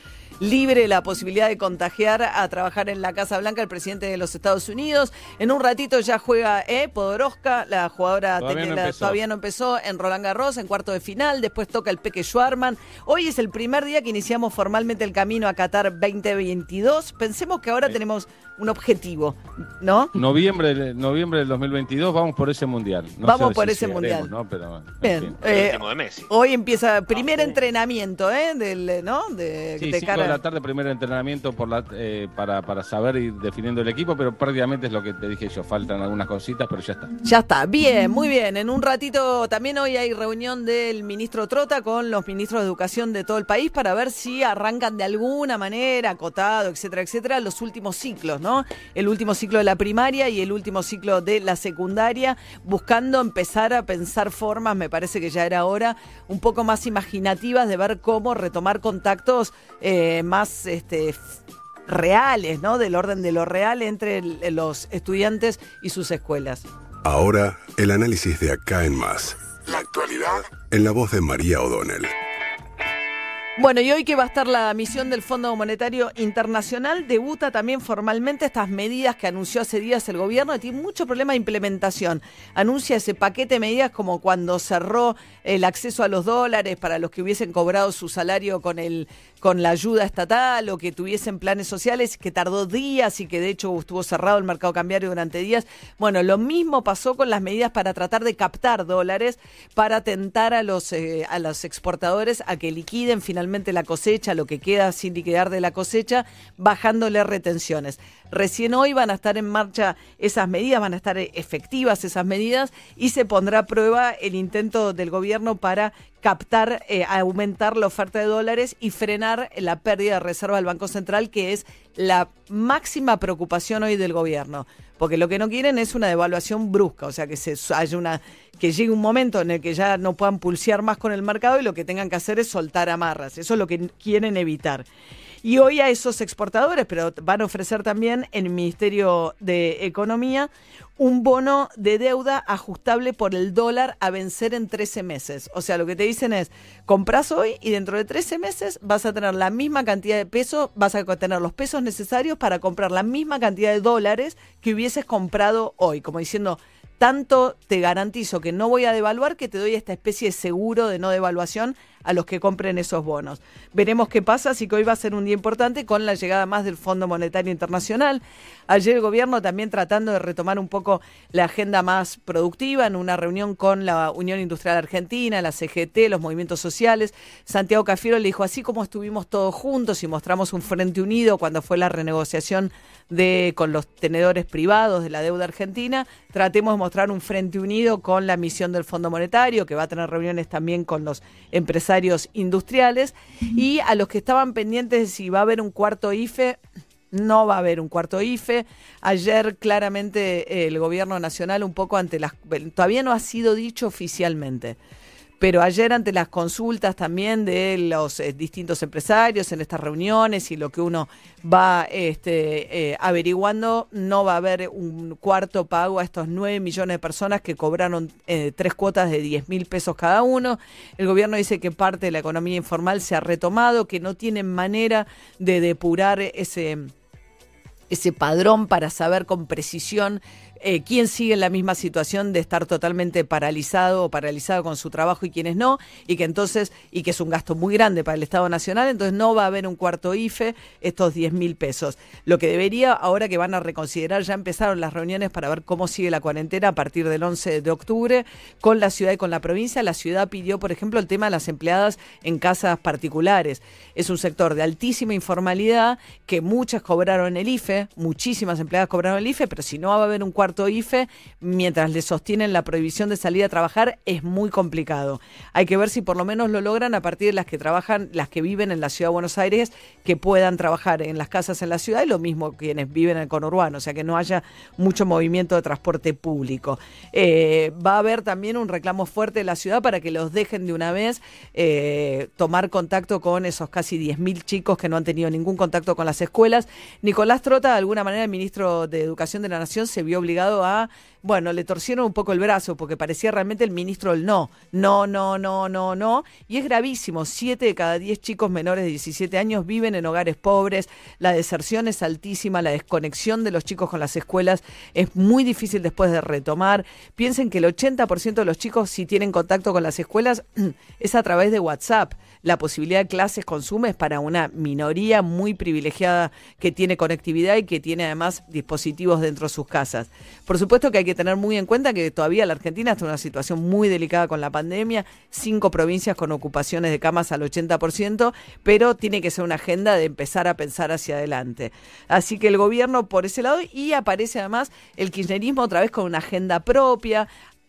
libre la posibilidad de contagiar a trabajar en la Casa Blanca el presidente de los Estados Unidos. En un ratito ya juega eh, Podoroska, la jugadora Todavía no la- todavía no empezó en Roland Garros en cuarto de final, después toca el Peque Schwarman. Hoy es el primer día que iniciamos formalmente el camino a Qatar 2022. Pensemos que ahora tenemos un objetivo, ¿no? Noviembre, de- noviembre del 2022 vamos por ese mundial. No Vamos sé por si ese mundial. ¿no? Pero, Bien, fin. eh, último de Messi. hoy empieza primer entrenamiento, ¿eh? Del, ¿no? De, Sí, de cinco cara de la tarde, primer entrenamiento por la, eh, para, para saber ir definiendo el equipo, pero prácticamente es lo que te dije yo. Faltan algunas cositas, pero ya está. Ya está, bien, muy bien. En un ratito también hoy hay reunión del ministro Trota con los ministros de educación de todo el país para ver si arrancan de alguna manera, acotado, etcétera, etcétera, los últimos ciclos, ¿no? El último ciclo de la primaria y el último ciclo de la secundaria, buscando empezar a pensar formas, me parece que ya era hora, un poco más imaginativas de ver cómo retomar contactos eh, más este, reales, ¿no? Del orden de lo real entre el- los estudiantes y sus escuelas. Ahora, el análisis de acá en más. La actualidad. En la voz de María O'Donnell. Bueno, y hoy que va a estar la misión del Fondo Monetario Internacional, debuta también formalmente estas medidas que anunció hace días el gobierno, y tiene mucho problema de implementación. Anuncia ese paquete de medidas como cuando cerró el acceso a los dólares para los que hubiesen cobrado su salario con el con la ayuda estatal o que tuviesen planes sociales, que tardó días y que de hecho estuvo cerrado el mercado cambiario durante días. Bueno, lo mismo pasó con las medidas para tratar de captar dólares, para tentar a los, eh, a los exportadores a que liquiden la cosecha, lo que queda sin liquidar de la cosecha, bajándole retenciones. Recién hoy van a estar en marcha esas medidas, van a estar eh, efectivas esas medidas y se pondrá a prueba el intento del gobierno para captar, eh, aumentar la oferta de dólares y frenar la pérdida de reserva del Banco Central, que es la máxima preocupación hoy del gobierno. Porque lo que no quieren es una devaluación brusca, o sea, que se haya una que llegue un momento en el que ya no puedan pulsear más con el mercado y lo que tengan que hacer es soltar amarras. Eso es lo que quieren evitar. Y hoy a esos exportadores, pero van a ofrecer también el Ministerio de Economía un bono de deuda ajustable por el dólar a vencer en 13 meses. O sea, lo que te dicen es, compras hoy y dentro de 13 meses vas a tener la misma cantidad de pesos, vas a tener los pesos necesarios para comprar la misma cantidad de dólares que hubieses comprado hoy. Como diciendo, tanto te garantizo que no voy a devaluar que te doy esta especie de seguro de no devaluación a los que compren esos bonos. Veremos qué pasa, así que hoy va a ser un día importante con la llegada más del Fondo Monetario Internacional. Ayer el gobierno también tratando de retomar un poco la agenda más productiva en una reunión con la Unión Industrial Argentina, la CGT, los movimientos sociales. Santiago Cafiero le dijo, así como estuvimos todos juntos y mostramos un frente unido cuando fue la renegociación de con los tenedores privados de la deuda argentina, tratemos de mostrar un frente unido con la misión del Fondo Monetario, que va a tener reuniones también con los empresarios industriales, y a los que estaban pendientes de si va a haber un cuarto IFE, no va a haber un cuarto IFE. Ayer claramente el gobierno nacional un poco ante las... Todavía no ha sido dicho oficialmente. Pero ayer ante las consultas también de los eh, distintos empresarios en estas reuniones y lo que uno va este, eh, averiguando, no va a haber un cuarto pago a estos 9 millones de personas que cobraron eh, tres cuotas de 10 mil pesos cada uno. El gobierno dice que parte de la economía informal se ha retomado, que no tienen manera de depurar ese ese padrón para saber con precisión eh, quién sigue en la misma situación de estar totalmente paralizado o paralizado con su trabajo y quiénes no, y que entonces, y que es un gasto muy grande para el Estado Nacional, entonces no va a haber un cuarto IFE, estos 10 mil pesos. Lo que debería, ahora que van a reconsiderar, ya empezaron las reuniones para ver cómo sigue la cuarentena a partir del 11 de octubre con la ciudad y con la provincia. La ciudad pidió, por ejemplo, el tema de las empleadas en casas particulares. Es un sector de altísima informalidad que muchas cobraron el IFE, muchísimas empleadas cobraron el IFE, pero si no va a haber un cuarto IFE, mientras le sostienen la prohibición de salir a trabajar, es muy complicado. Hay que ver si por lo menos lo logran a partir de las que trabajan, las que viven en la ciudad de Buenos Aires, que puedan trabajar en las casas en la ciudad y lo mismo quienes viven en el conurbano, o sea que no haya mucho movimiento de transporte público. Eh, va a haber también un reclamo fuerte de la ciudad para que los dejen de una vez eh, tomar contacto con esos casi 10.000 chicos que no han tenido ningún contacto con las escuelas. Nicolás Trota, de alguna manera, el ministro de Educación de la Nación, se vio obligado a, bueno, le torcieron un poco el brazo porque parecía realmente el ministro del no, no, no, no, no, no, y es gravísimo, siete de cada diez chicos menores de 17 años viven en hogares pobres, la deserción es altísima, la desconexión de los chicos con las escuelas es muy difícil después de retomar, piensen que el 80% de los chicos si tienen contacto con las escuelas es a través de WhatsApp, la posibilidad de clases con Zoom es para una minoría muy privilegiada que tiene conectividad y que tiene además dispositivos dentro de sus casas. Por supuesto que hay que tener muy en cuenta que todavía la Argentina está en una situación muy delicada con la pandemia, cinco provincias con ocupaciones de camas al 80%, pero tiene que ser una agenda de empezar a pensar hacia adelante. Así que el gobierno por ese lado y aparece además el kirchnerismo otra vez con una agenda propia,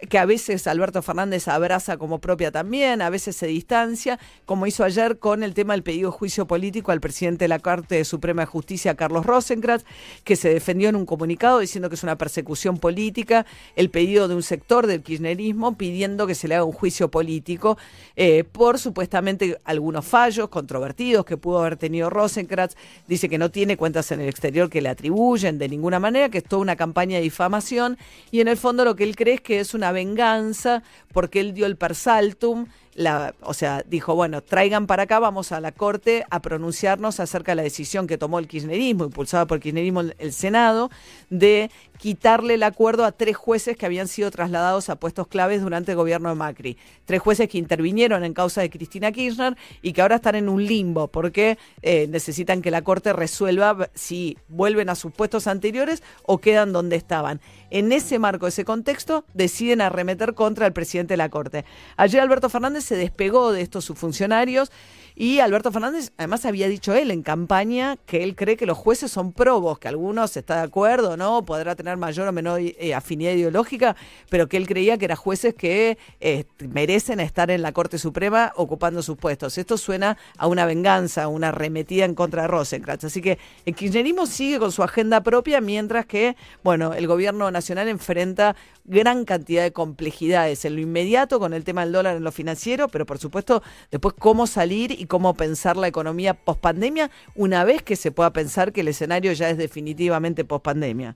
que a veces Alberto Fernández abraza como propia también, a veces se distancia, como hizo ayer con el tema del pedido de juicio político al presidente de la Corte Suprema de Justicia, Carlos Rosenkrantz, que se defendió en un comunicado diciendo que es una persecución política, el pedido de un sector del kirchnerismo pidiendo que se le haga un juicio político eh, por supuestamente algunos fallos controvertidos que pudo haber tenido Rosenkrantz, dice que no tiene cuentas en el exterior que le atribuyen de ninguna manera, que es toda una campaña de difamación y en el fondo lo que él cree es que es una venganza porque él dio el persaltum, la, o sea, dijo, bueno, traigan para acá, vamos a la Corte a pronunciarnos acerca de la decisión que tomó el kirchnerismo, impulsada por el kirchnerismo el, Senado, de quitarle el acuerdo a tres jueces que habían sido trasladados a puestos claves durante el gobierno de Macri. Tres jueces que intervinieron en causa de Cristina Kirchner y que ahora están en un limbo porque eh, necesitan que la Corte resuelva si vuelven a sus puestos anteriores o quedan donde estaban. En ese marco, ese contexto, deciden arremeter contra el presidente de la Corte. Ayer Alberto Fernández se despegó de estos sus funcionarios y Alberto Fernández además había dicho él en campaña que él cree que los jueces son probos, que algunos está de acuerdo, ¿no? Podrá tener mayor o menor eh, afinidad ideológica, pero que él creía que eran jueces que eh, merecen estar en la Corte Suprema ocupando sus puestos. Esto suena a una venganza, a una arremetida en contra de Rosenkrantz. Así que el kirchnerismo sigue con su agenda propia, mientras que, bueno, el gobierno nacional enfrenta gran cantidad de complejidades en lo inmediato con el tema del dólar en lo financiero, pero por supuesto después cómo salir cómo pensar la economía post-pandemia una vez que se pueda pensar que el escenario ya es definitivamente post-pandemia.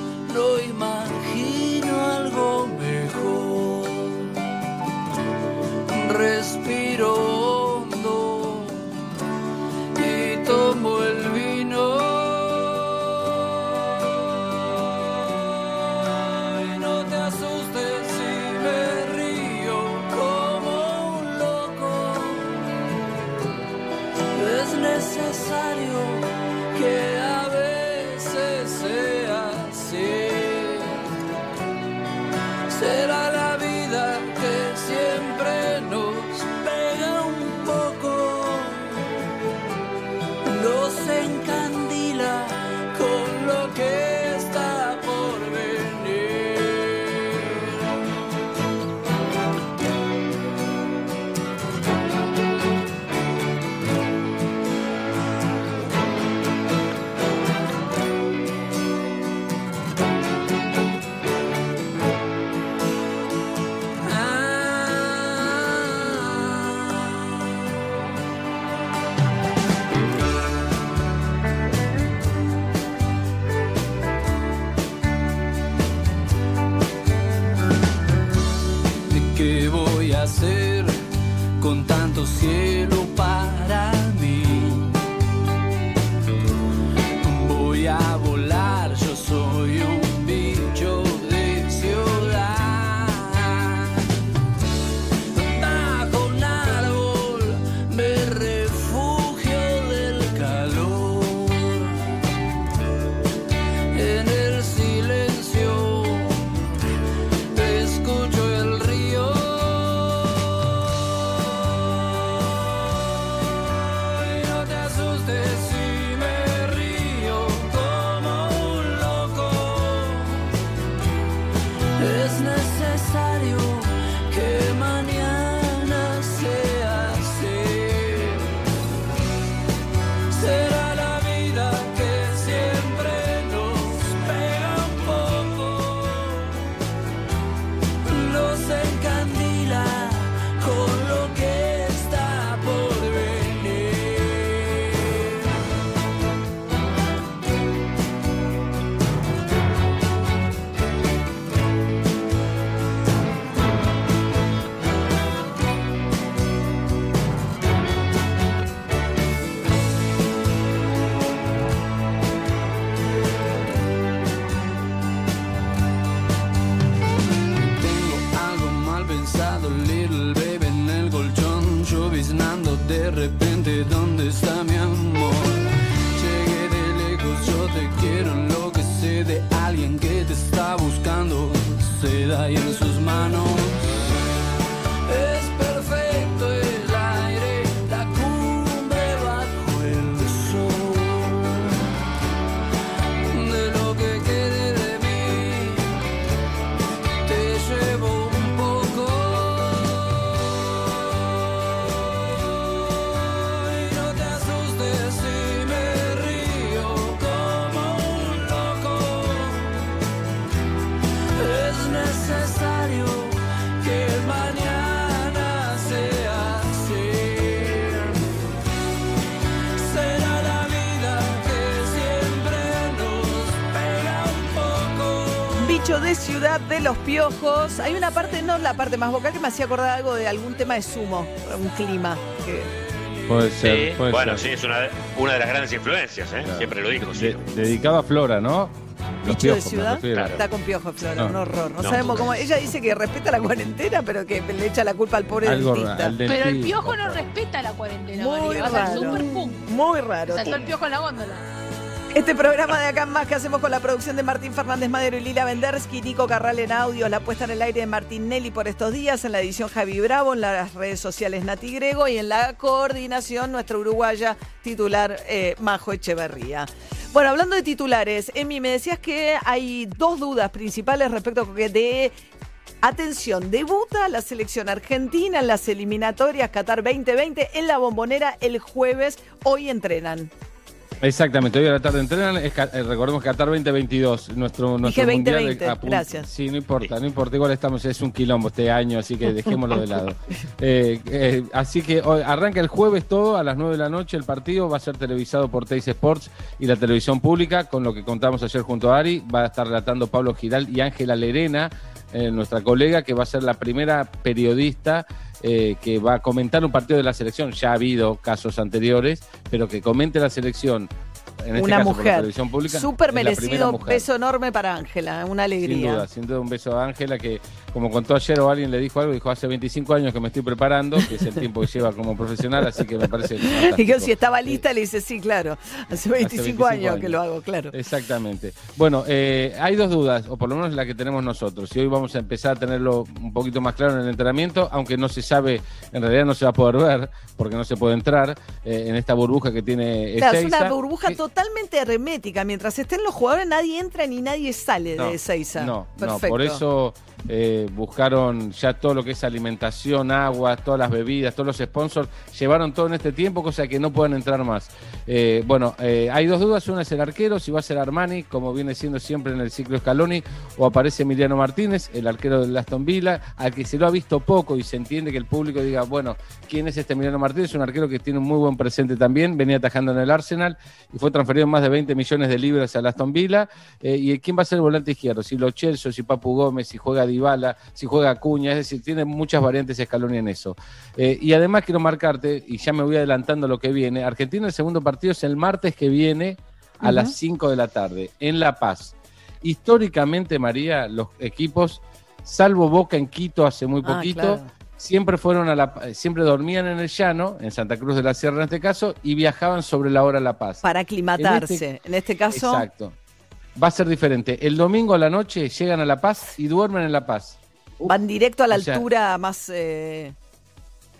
no imagino algo mejor. Respiro hondo y tomo el de los piojos. Hay una parte, no la parte más vocal, que me hacía acordar algo de algún tema de sumo, un clima. que- Puede Sí, ser, puede bueno, ser. sí, es una, de- una de las grandes influencias, ¿eh? siempre lo dijo. sí. De- dedicado a Flora, ¿no? Los Bicho de piojos, ciudad está con piojos, Flora, No. un horror. No, No. sabemos cómo. Ella dice que respeta la cuarentena, pero que le echa la culpa al pobre Algo dentista. al Pero el piojo no respeta la cuarentena, Muy María. Va a ser raro. súper pum. Muy raro. Saltó el piojo en la góndola. Este programa de acá en más que hacemos con la producción de Martín Fernández Madero y Lila Vendersky, Nico Carral en audio, la puesta en el aire de Martín Nelly por estos días, en la edición Javi Bravo, en las redes sociales Nati Grego y en la coordinación nuestra uruguaya titular eh, Majo Echeverría. Bueno, hablando de titulares, Emi, me decías que hay dos dudas principales respecto a que de Atención, debuta la selección argentina en las eliminatorias Qatar 2020 en la bombonera el jueves. Hoy entrenan. Exactamente, hoy a la tarde entrenan, es eh, recordemos Qatar 2022, nuestro, nuestro Dije mundial 2020, a punto- gracias. Sí, no importa, no importa, igual estamos, es un quilombo este año, así que dejémoslo de lado. Eh, eh, así que hoy arranca el jueves todo, a las 9 de la noche el partido, va a ser televisado por Teis Sports y la televisión pública, con lo que contamos ayer junto a Ari, va a estar relatando Pablo Giral y Ángela Lerena, eh, nuestra colega, que va a ser la primera periodista eh, que va a comentar un partido de la selección. Ya ha habido casos anteriores, pero que comente la selección. En este una caso por la mujer. pública. Súper merecido, mujer. beso enorme para Ángela, una Sin alegría. duda, sin duda un beso a Ángela que, como contó ayer o alguien le dijo algo, dijo hace 25 años que me estoy preparando, que es el tiempo que lleva como profesional, así que me parece Y que fantástico. si estaba lista, le dice, sí, claro. Hace 25, años, que lo hago, claro. Exactamente. Bueno, eh, hay dos dudas, o por lo menos la que tenemos nosotros. Y hoy vamos a empezar a tenerlo un poquito más claro en el entrenamiento, aunque no se sabe, en realidad no se va a poder ver, porque no se puede entrar eh, en esta burbuja que tiene Claro, es una burbuja totalmente hermética. Mientras estén los jugadores, nadie entra ni nadie sale No, de Ezeiza. No, no, Perfecto. por eso eh, buscaron ya todo lo que es alimentación, agua, todas las bebidas, todos los sponsors, llevaron todo en este tiempo, cosa que no pueden entrar más. Eh, bueno, eh, hay dos dudas, una es el arquero, si va a ser Armani, como viene siendo siempre en el ciclo Scaloni, o aparece Emiliano Martínez, el arquero del Aston Villa, al que se lo ha visto poco y se entiende que el público diga, bueno, ¿quién es este Emiliano Martínez? Un arquero que tiene un muy buen presente también, venía atajando en el Arsenal y fue transferido más de 20 millones de libras al Aston Villa. Eh, ¿Y quién va a ser el volante izquierdo? Si Lo Celso, si Papu Gómez, si juega Dybala, si juega Acuña, es decir, tiene muchas variantes Scaloni en eso. Eh, y además quiero marcarte, y ya me voy adelantando lo que viene, Argentina el segundo partido es el martes que viene a las 5 de la tarde, en La Paz. Históricamente, María, los equipos, salvo Boca en Quito hace muy Ah, poquito, claro. Siempre fueron a la, siempre dormían en el llano, en Santa Cruz de la Sierra en este caso, y viajaban sobre la hora La Paz. Para aclimatarse. En este, caso, Exacto. Va a ser diferente. El domingo a la noche llegan a La Paz y duermen en La Paz. van directo a la O sea- altura más. eh,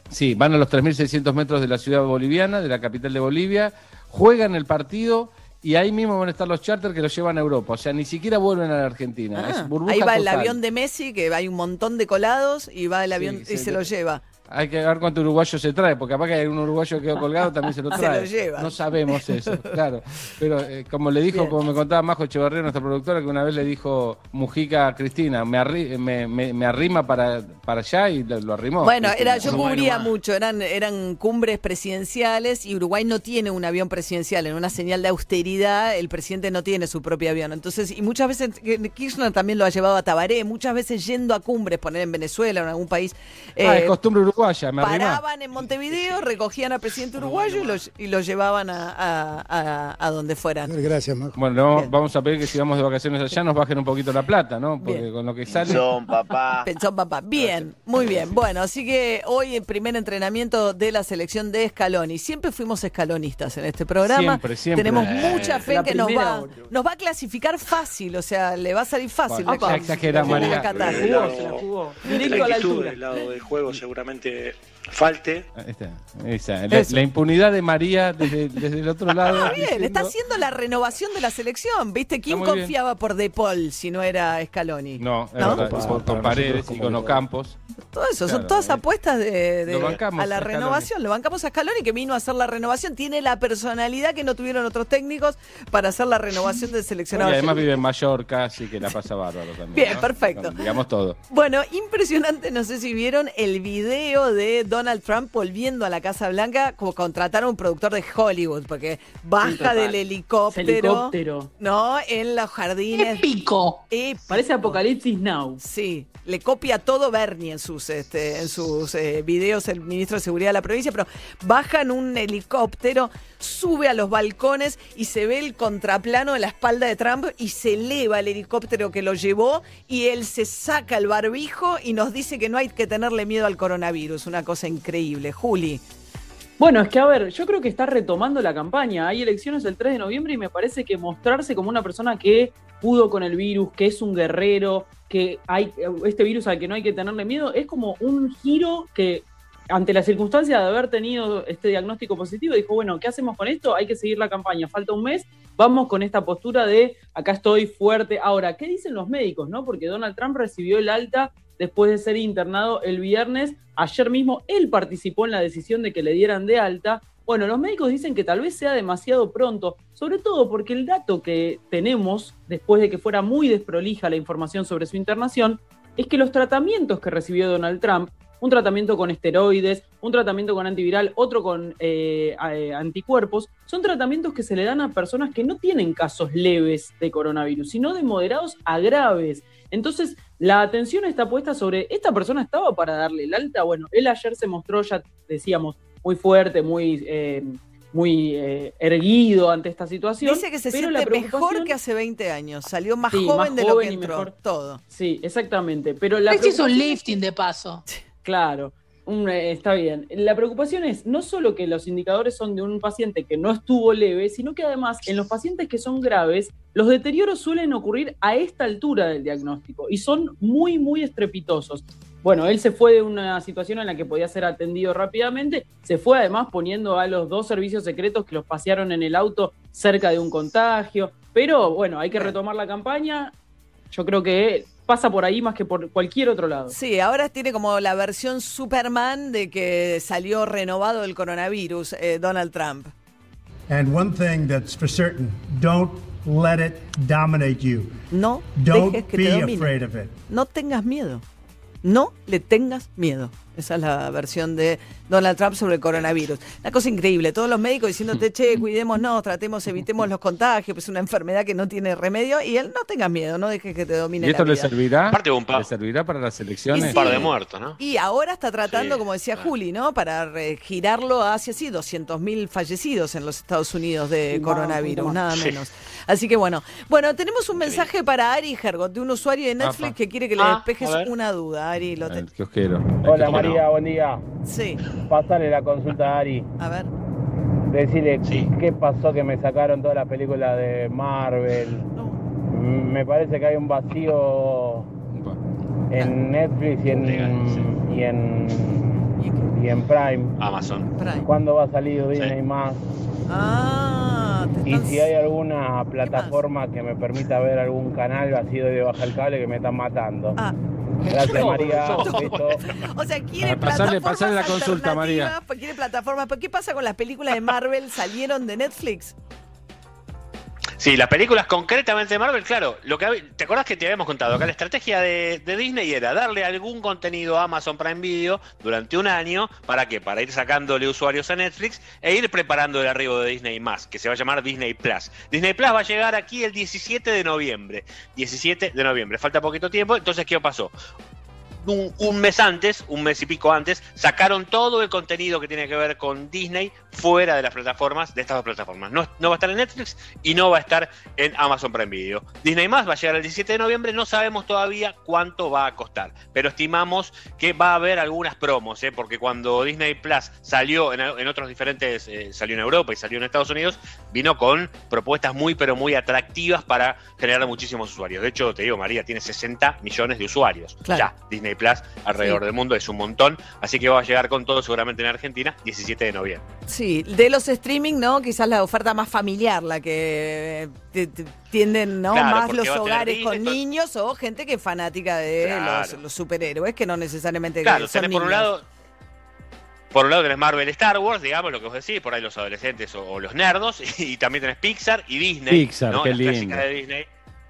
Sí, van a los 3.600 metros de la ciudad boliviana, de la capital de Bolivia, juegan el partido y ahí mismo van a estar los charters que los llevan a Europa. O sea, ni siquiera vuelven a la Argentina. ah, es burbuja ahí va el avión de Messi, que hay un montón de colados, y va el avión y se sí. lo lleva. Hay que ver cuánto uruguayo se trae, porque capaz que hay un uruguayo que quedó colgado, también se lo Se trae. lo lleva. No sabemos eso, claro. Pero eh, como le dijo, Bien. como me contaba Majo Echeverría, nuestra productora, que una vez le dijo Mujica a Cristina, me, arri- me, me- me arrima para, para allá y lo, lo arrimó. Bueno, Cristina. era, yo cubría mucho, eran, eran cumbres presidenciales y Uruguay no tiene un avión presidencial. En una señal de austeridad, el presidente no tiene su propio avión. Entonces, y muchas veces, que Kirchner también lo ha llevado a Tabaré, muchas veces yendo a cumbres, poner en Venezuela o en algún país. Ah, eh, es costumbre uruguaya Ushuaia, me arrimá. paraban en Montevideo, recogían al presidente uruguayo y lo, y lo llevaban a, a- a- a donde fueran. Gracias, Majo. Bueno, no, vamos a pedir que si vamos de vacaciones allá nos bajen un poquito la plata, ¿no? Porque con lo que sale. papá. Pensó papá. Bien, muy bien. Bueno, así que hoy el primer entrenamiento de la selección de Scaloni. Siempre fuimos escalonistas en este programa. Siempre, siempre. Tenemos Eh, mucha fe la que nos va, nos va a clasificar fácil, o sea, le va a salir fácil. Bueno, exagera, María. Se la jugó, se la jugó. Directo a la altura. del lado del juego seguramente durante falte. Esa, la, impunidad de María desde, desde el otro lado. Ah, bien, diciendo- está haciendo la renovación de la selección. ¿Viste? ¿Quién bien. confiaba por De Paul si no era Scaloni? No, ¿No? verdad, y con, con Paredes y con Ocampos. Todo eso, son todas eh. apuestas de, de- Lo bancamos a la a Scaloni. renovación. Lo bancamos a Scaloni que vino a hacer la renovación. Tiene la personalidad que no tuvieron otros técnicos para hacer la renovación del Y seleccionado. además vive en Mallorca, así que la pasa bárbaro también. Bien, ¿no? perfecto. Digamos todo. Bueno, impresionante, no sé si vieron el video de Donald Trump volviendo a la Casa Blanca, como contratar a un productor de Hollywood, porque baja del helicóptero, Helicóptero. ¿no? En los jardines. Épico. Parece Apocalipsis Now. Sí, le copia todo Bernie en sus, este, en sus eh, videos, el ministro de Seguridad de la provincia, pero baja en un helicóptero, sube a los balcones y se ve el contraplano de la espalda de Trump y se eleva el helicóptero que lo llevó y él se saca el barbijo y nos dice que no hay que tenerle miedo al coronavirus. Una cosa increíble. Juli. Bueno, es que a ver, yo creo que está retomando la campaña. Hay elecciones el 3 de noviembre y me parece que mostrarse como una persona que pudo con el virus, que es un guerrero, que hay este virus al que no hay que tenerle miedo, es como un giro que ante la circunstancia de haber tenido este diagnóstico positivo, dijo, bueno, ¿qué hacemos con esto? Hay que seguir la campaña, falta un mes, vamos con esta postura de acá estoy fuerte. Ahora, ¿qué dicen los médicos? no? Porque Donald Trump recibió el alta después de ser internado el viernes. Ayer mismo él participó en la decisión de que le dieran de alta. Bueno, los médicos dicen que tal vez sea demasiado pronto, sobre todo porque el dato que tenemos, después de que fuera muy desprolija la información sobre su internación, es que los tratamientos que recibió Donald Trump, un tratamiento con esteroides, un tratamiento con antiviral, otro con eh, eh, anticuerpos, son tratamientos que se le dan a personas que no tienen casos leves de coronavirus, sino de moderados a graves. Entonces, la atención está puesta sobre, ¿esta persona estaba para darle el alta? Bueno, él ayer se mostró, ya decíamos, muy fuerte, muy, eh, muy eh, erguido ante esta situación. Dice que se pero siente mejor que hace 20 años. Salió más Sí, joven más de lo que joven y entró. mejor. Todo. Sí, exactamente. Pero la Este hizo un lifting de paso. Claro, eh, está bien. La preocupación es no solo que los indicadores son de un paciente que no estuvo leve, sino que además en los pacientes que son graves, los deterioros suelen ocurrir a esta altura del diagnóstico y son muy, muy estrepitosos. Bueno, él se fue de una situación en la que podía ser atendido rápidamente, se fue además poniendo a los dos servicios secretos que los pasearon en el auto cerca de un contagio, pero bueno, hay que retomar la campaña. Yo creo que pasa por ahí más que por cualquier otro lado. Sí, ahora tiene como la versión Superman de que salió renovado el coronavirus, eh, Donald Trump. And one thing that's for certain, don't let it dominate you. No Don't dejes que be te afraid of it. No tengas miedo. No le tengas miedo. Esa es la versión de Donald Trump sobre el coronavirus. Una cosa increíble. Todos los médicos diciéndote, che, cuidémonos, tratemos, evitemos los contagios, pues es una enfermedad que no tiene remedio. Y él, no tengas miedo, no dejes que te domine ¿Y esto la le vida. servirá? Aparte, un ¿Le servirá para las elecciones? Y Un par de muertos, ¿no? Y ahora está tratando, Sí, como decía Juli, ¿no? Para girarlo hacia sí, 200.000 fallecidos en los Estados Unidos de coronavirus, nada sí. menos. Así que bueno. Bueno, tenemos un mensaje para Ari Hergot, de un usuario de Netflix Apa. que quiere que le Ah, despejes una duda. Ari, lo te- Hola. María, buen día. Sí. Pásale la consulta a Ari. A ver. Decirle qué pasó que me sacaron todas las películas de Marvel. Mm, Me parece que hay un vacío en Netflix y en, y en, y en Prime. Amazon. ¿Cuándo va a salir Disney más? Ah, te Y si hay alguna plataforma que me permita ver algún canal así de baja el cable que me están matando. Ah. Gracias María. O sea, quiere pasarle- pasarle la consulta, María. Quiere plataformas. ¿Pero qué pasa con las películas de Marvel? ¿Salieron de Netflix? Sí, las películas concretamente de Marvel, claro. Lo que, ¿Te acordás que te habíamos contado? Acá la estrategia de, de Disney era darle algún contenido a Amazon Prime Video durante un año. ¿Para qué? Para ir sacándole usuarios a Netflix e ir preparando el arribo de Disney más, que se va a llamar Disney Plus. Disney Plus va a llegar aquí el 17 de noviembre. 17 de noviembre. Falta poquito tiempo. Entonces, ¿qué pasó? Un, un mes antes, un mes y pico antes, sacaron todo el contenido que tiene que ver con Disney fuera de las plataformas, de estas dos plataformas. No, no va a estar en Netflix y no va a estar en Amazon Prime Video. Disney más va a llegar el 17 de noviembre, no sabemos todavía cuánto va a costar, pero estimamos que va a haber algunas promos, ¿eh? porque cuando Disney Plus salió en, en otros diferentes, eh, salió en Europa y salió en Estados Unidos, vino con propuestas muy pero muy atractivas para generar muchísimos usuarios. De hecho, te digo, María, tiene 60 millones de usuarios. Claro. Ya, Disney Plus alrededor Sí. del mundo es un montón, así que va a llegar con todo seguramente en Argentina 17 de noviembre. Sí, de los streaming, ¿no? Quizás la oferta más familiar, la que tienden, ¿no? Claro, más los hogares Disney, con todo- niños o gente que es fanática de Claro. los, los superhéroes, que no necesariamente Claro, son tenés por un lado. Por un lado tenés Marvel Star Wars, digamos, lo que vos decís, por ahí los adolescentes o, o los nerdos, y, también tenés Pixar y Disney. Pixar, ¿no? qué Las clásicas lindo. de Disney.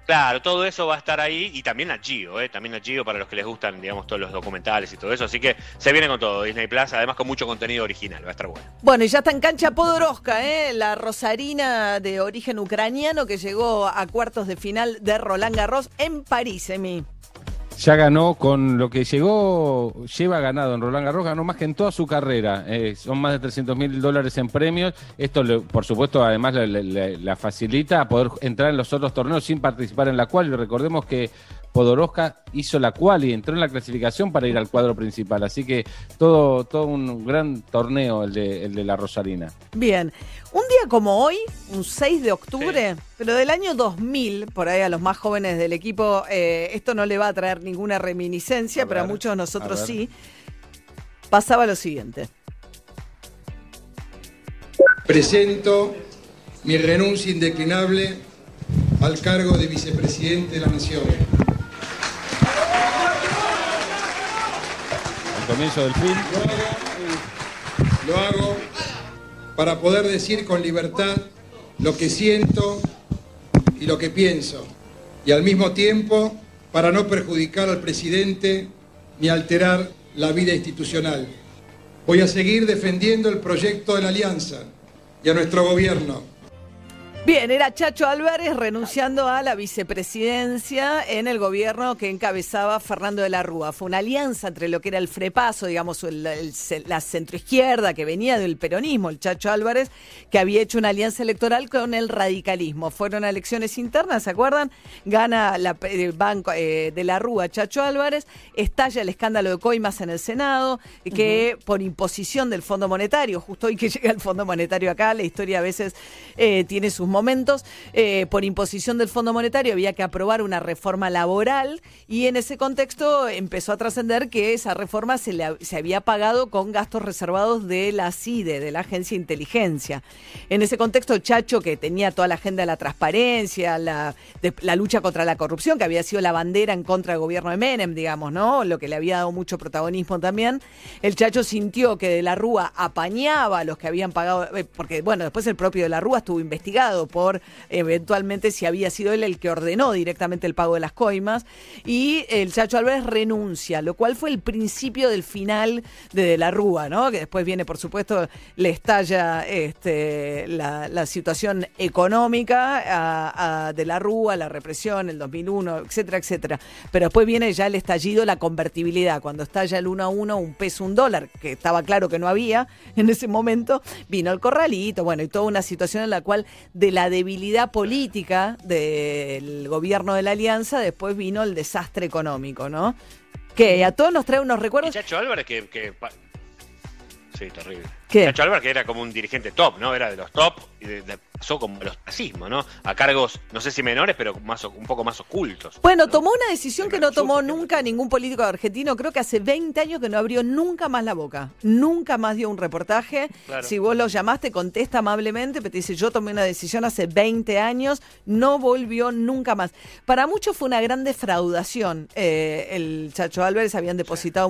Claro, todo eso va a estar ahí y también a Gio, ¿eh? también a Gio para los que les gustan, digamos, todos los documentales y todo eso. Así que se viene con todo Disney Plus, además con mucho contenido original, va a estar bueno. Bueno, y ya está en cancha Podoroska, ¿eh? la rosarina de origen ucraniano que llegó a cuartos de final de Roland Garros en París, Emi. Ya ganó con lo que llegó, lleva ganado en Roland Garros, ganó más que en toda su carrera. Eh, son más de 300 mil dólares en premios. Esto, le- por supuesto, además le- la facilita a poder entrar en los otros torneos sin participar en la cual. Y recordemos que Podoroska hizo la cual y entró en la clasificación para ir al cuadro principal. Así que todo, todo un gran torneo el de, el de la Rosarina. Bien, un día como hoy, un 6 de octubre, pero del año 2000, por ahí a los más jóvenes del equipo, eh, esto no le va a traer ninguna reminiscencia, A pero a muchos de nosotros a sí, pasaba lo siguiente. Presento mi renuncia indeclinable al cargo de vicepresidente de la Nación. Comienzo del fin. Lo hago para poder decir con libertad lo que siento y lo que pienso, y al mismo tiempo para no perjudicar al presidente ni alterar la vida institucional. Voy a seguir defendiendo el proyecto de la Alianza y a nuestro gobierno. Bien, era Chacho Álvarez renunciando a la vicepresidencia en el gobierno que encabezaba Fernando de la Rúa. Fue una alianza entre lo que era el Frepaso, digamos, el- el- la centroizquierda que venía del peronismo, el Chacho Álvarez, que había hecho una alianza electoral con el radicalismo. Fueron a elecciones internas, ¿se acuerdan? Gana la, el banco eh, de la Rúa, Chacho Álvarez, estalla el escándalo de Coimas en el Senado, que por imposición del Fondo Monetario, justo hoy que llega el Fondo Monetario acá, la historia a veces eh, tiene sus momentos, eh, por imposición del Fondo Monetario había que aprobar una reforma laboral y en ese contexto empezó a trascender que esa reforma se, se había pagado con gastos reservados de la CIDE, de la Agencia de Inteligencia. En ese contexto, Chacho, que tenía toda la agenda de la transparencia, la, la lucha contra la corrupción, que había sido la bandera en contra del gobierno de Menem, digamos, ¿no? Lo que le había dado mucho protagonismo también. El Chacho sintió que de la Rúa apañaba a los que habían pagado, eh, porque, bueno, después el propio de la Rúa estuvo investigado por eventualmente si había sido él el que ordenó directamente el pago de las coimas. Y el Chacho Álvarez renuncia, lo cual fue el principio del final de De la Rúa, ¿no? Que después viene, por supuesto, le estalla este, la, situación económica a, De la Rúa, la represión, el 2001, etcétera, etcétera. Pero después viene ya el estallido, la convertibilidad. Cuando estalla el uno a uno, un peso, un dólar, que estaba claro que no había en ese momento, vino el corralito, bueno, y toda una situación en la cual de la debilidad política del gobierno de la Alianza, después vino el desastre económico, ¿no? Que a todos nos trae unos recuerdos. Chacho Álvarez que... que Sí, terrible. ¿Qué? Chacho Álvarez que era como un dirigente top, ¿no? Era de los top y de- de- pasó como el ostracismo, ¿no? A cargos, no sé si menores, pero más, un poco más ocultos. Bueno, tomó una decisión que no tomó nunca ningún político argentino. Creo que hace 20 años que no abrió nunca más la boca. Nunca más dio un reportaje. Claro. Si vos lo llamaste, contesta amablemente, pero te dice, yo tomé una decisión hace 20 años, no volvió nunca más. Para muchos fue una gran defraudación. Eh, el Chacho Álvarez habían depositado